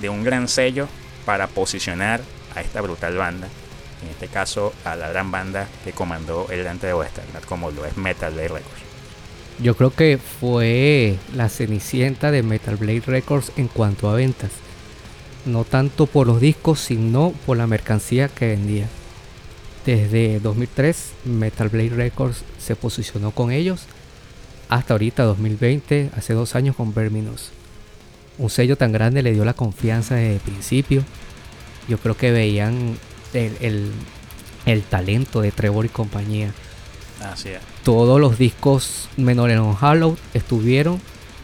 de un gran sello para posicionar a esta brutal banda, en este caso a la gran banda que comandó el Dante de Western, como lo es Metal Blade Records. Yo creo que fue la cenicienta de Metal Blade Records en cuanto a ventas. No tanto por los discos, sino por la mercancía que vendía. Desde 2003, Metal Blade Records se posicionó con ellos. Hasta ahorita, 2020, hace dos años con Verminous. Un sello tan grande le dio la confianza desde el principio. Yo creo que veían el, el talento de Trevor y compañía. Así es todos los discos menores en Hollow estuvieron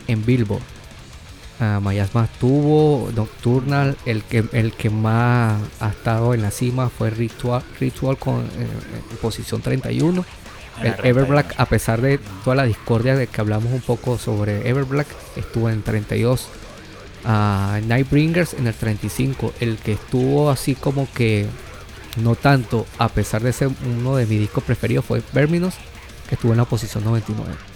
en Billboard. Uh, Mayasma tuvo Nocturnal, el que, el que más ha estado en la cima fue Ritual, Ritual con eh, en posición 31. El Everblack, a pesar de toda la discordia de que hablamos un poco sobre Everblack, estuvo en 32. Uh, Nightbringers en el 35. El que estuvo así como que no tanto, a pesar de ser uno de mis discos preferidos, fue Verminos estuvo en la posición 99.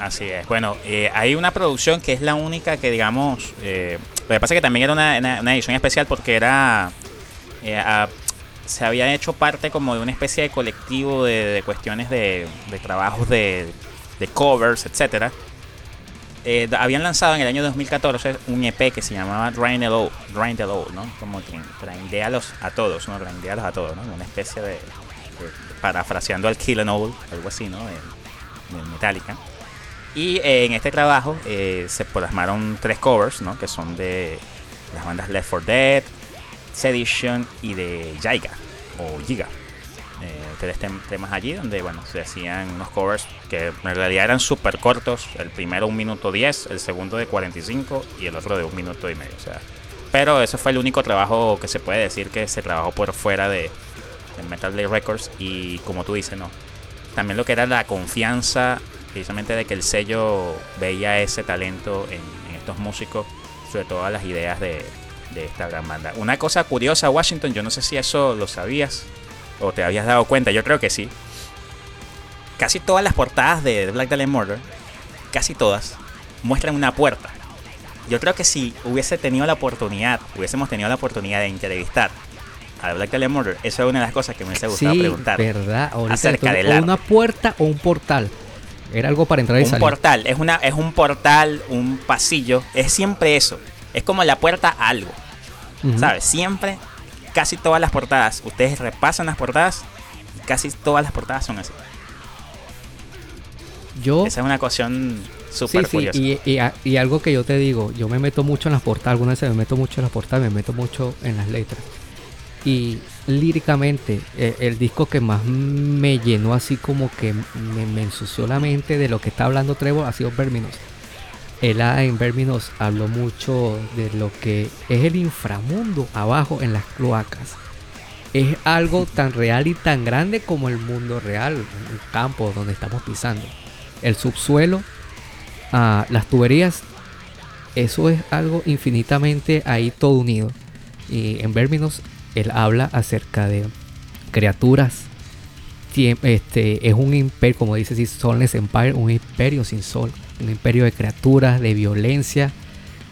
Así es. Bueno, eh, hay una producción que es la única que, digamos, eh, lo que pasa es que también era una, edición especial porque era, eh, se había hecho parte como de una especie de colectivo de, cuestiones de, de trabajos de, covers, etcétera. habían lanzado en el año 2014 un EP que se llamaba Drain the Low, Drain the Low, ¿no? Como que draindealos a todos, ¿no? Draindealos a todos, ¿no? Una especie de, parafraseando al Kill All, algo así, ¿no? En, Metallica. Y eh, en este trabajo eh, se plasmaron tres covers, ¿no? Que son de las bandas Left 4 Dead, Sedition y de Jaiga o Giga. Eh, tres temas allí donde, bueno, se hacían unos covers que en realidad eran súper cortos. El primero un minuto 10, el segundo de 45 y el otro de un minuto y medio. O sea, pero eso fue el único trabajo que se puede decir que se trabajó por fuera de, Metal Blade Records y como tú dices, no. También lo que era la confianza precisamente de que el sello veía ese talento en, estos músicos, sobre todo las ideas de, esta gran banda. Una cosa curiosa, Washington, yo no sé si eso lo sabías o te habías dado cuenta, yo creo que sí. Casi todas las portadas de Black Dahlia Murder, casi todas, muestran una puerta. Yo creo que si hubiese tenido la oportunidad, hubiésemos tenido la oportunidad de entrevistar a Black Dahlia Murder, eso es una de las cosas que me hubiese gustado sí, preguntar. verdad. acerca de una puerta o un portal. Era algo para entrar y un portal, es, una, es un portal, un pasillo, es siempre eso. Es como la puerta a algo. ¿Sabes? Siempre, casi todas las portadas, ustedes repasan las portadas, casi todas las portadas son así. Yo, Esa es una cuestión súper sí, curiosa. Y, y, algo que yo te digo, yo me meto mucho en las portadas, algunas veces me meto mucho en las portadas, me meto mucho en las letras. Y líricamente, eh, el disco que más me llenó así como que me, ensució la mente de lo que está hablando Trevor ha sido Verminos. Él en Verminos habló mucho de lo que es el inframundo abajo en las cloacas. Es algo tan real y tan grande como el mundo real, el campo donde estamos pisando. El subsuelo, ah, las tuberías, eso es algo infinitamente ahí todo unido. Y en Verminos él habla acerca de criaturas. Este, es un imperio, como dice si Soulless Empire, un imperio sin sol, un imperio de criaturas, de violencia,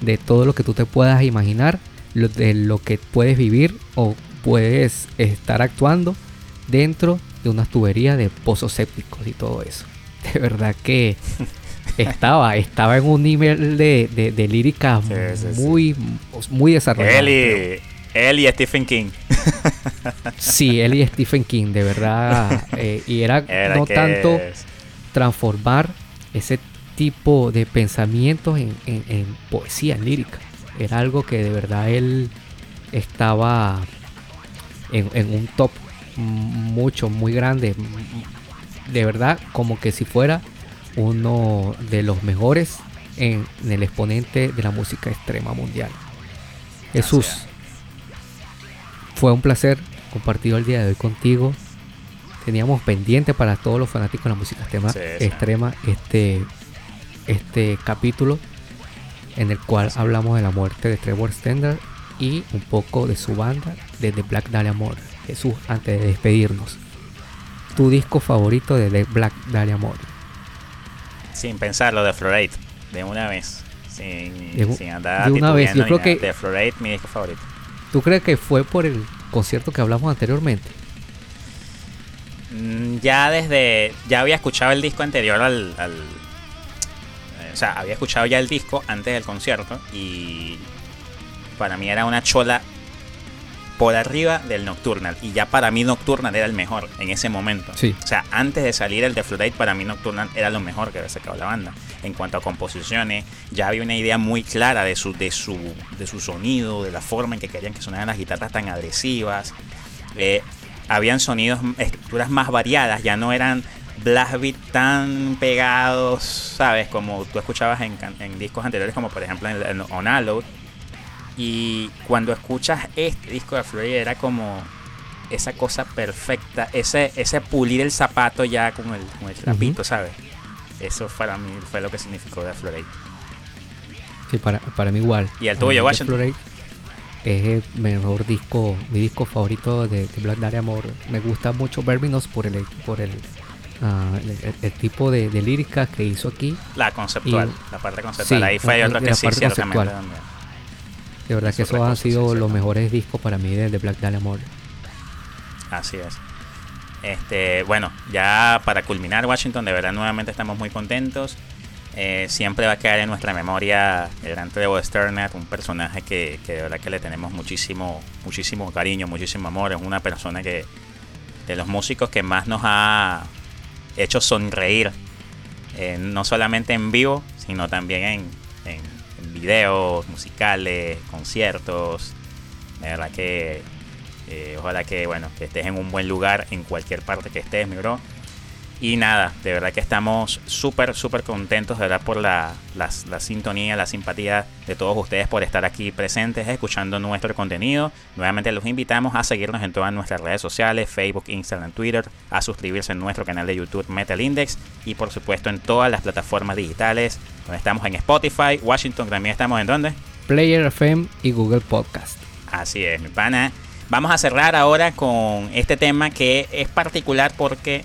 de todo lo que tú te puedas imaginar, de lo que puedes vivir o puedes estar actuando dentro de unas tuberías de pozos sépticos y todo eso. De verdad que estaba, estaba en un nivel de, de, lírica muy, muy desarrollado. Él y, Stephen King. sí, él y Stephen King, de verdad. Eh, y era, no tanto transformar ese tipo de pensamientos en, en, poesía, en lírica. Era algo que de verdad él estaba en, en un top mucho, muy grande. De verdad, como que si fuera uno de los mejores en, el exponente de la música extrema mundial. Jesús, fue un placer compartir el día de hoy contigo. Teníamos pendiente para todos los fanáticos de la música extrema, extrema este, este capítulo en el cual hablamos de la muerte de Trevor Stender y un poco de su banda de The Black Dahlia Murder. Jesús, antes de despedirnos, tu disco favorito de The Black Dahlia Murder. Sin pensarlo, de Florate, de una vez. Sin, de, andar de una vez. Yo creo que de Florate, mi disco favorito. ¿Tú crees que fue por el concierto que hablamos anteriormente? Mm, ya desde. Ya había escuchado el disco anterior al, al. O sea, había escuchado ya el disco antes del concierto y. Para mí era una chola por arriba del Nocturnal. Y ya para mí Nocturnal era el mejor en ese momento. Sí. O sea, antes de salir el de Floodate, para mí Nocturnal era lo mejor que había sacado la banda. En cuanto a composiciones, ya había una idea muy clara de su, de su, de su sonido, de la forma en que querían que sonaran las guitarras tan agresivas. Eh, habían sonidos, estructuras más variadas, ya no eran blast beat tan pegados, ¿sabes? Como tú escuchabas en, en discos anteriores, como por ejemplo en, en On y cuando escuchas este disco de Florida era como esa cosa perfecta, ese, ese pulir el zapato ya con el, con el ¿sabes? Eso para mí fue lo que significó de Florida. Sí, para, para mí igual. ¿Y el tuyo, Washington? es el mejor disco, mi disco favorito de, Black Dahlia Amor. Me gusta mucho Verminos por el por el, ah, el, tipo de, de, lírica que hizo aquí. La conceptual, la parte conceptual. Ahí fue otro que sí, ciertamente. De verdad que esos han sido los mejores discos para mí de, Black Dahlia Murder. Así es. Este, bueno, ya para culminar Washington, de verdad nuevamente estamos muy contentos. Eh, siempre va a quedar en nuestra memoria el gran Trevor Sternat, un personaje que, de verdad que le tenemos muchísimo, muchísimo cariño, muchísimo amor. Es una persona que de los músicos que más nos ha hecho sonreír, eh, no solamente en vivo, sino también en videos musicales, conciertos. De verdad que eh, ojalá que bueno que estés en un buen lugar en cualquier parte que estés, mi bro. Y nada, de verdad que estamos súper, súper contentos, de verdad, por la, la, sintonía, la simpatía de todos ustedes por estar aquí presentes, escuchando nuestro contenido. Nuevamente los invitamos a seguirnos en todas nuestras redes sociales, Facebook, Instagram, Twitter, a suscribirse en nuestro canal de YouTube Metal Index y por supuesto en todas las plataformas digitales, donde estamos en Spotify, Washington, también estamos en dónde? Player FM y Google Podcast. Así es, mi pana. Vamos a cerrar ahora con este tema que es particular porque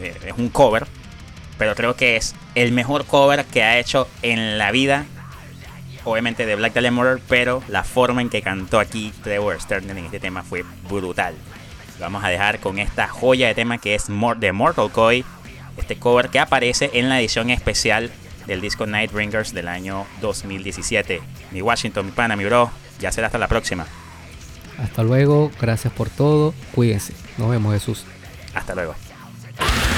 eh, es un cover, pero creo que es el mejor cover que ha hecho en la vida. Obviamente de Black Dahlia Murder, pero la forma en que cantó aquí Trevor Stern en este tema fue brutal. vamos a dejar con esta joya de tema que es de Mortal Koi, este cover que aparece en la edición especial del disco Nightbringers del año 2017. Mi Washington, mi pana, mi bro, ya será hasta la próxima. Hasta luego, gracias por todo, cuídense, nos vemos Jesús. Hasta luego. Ah!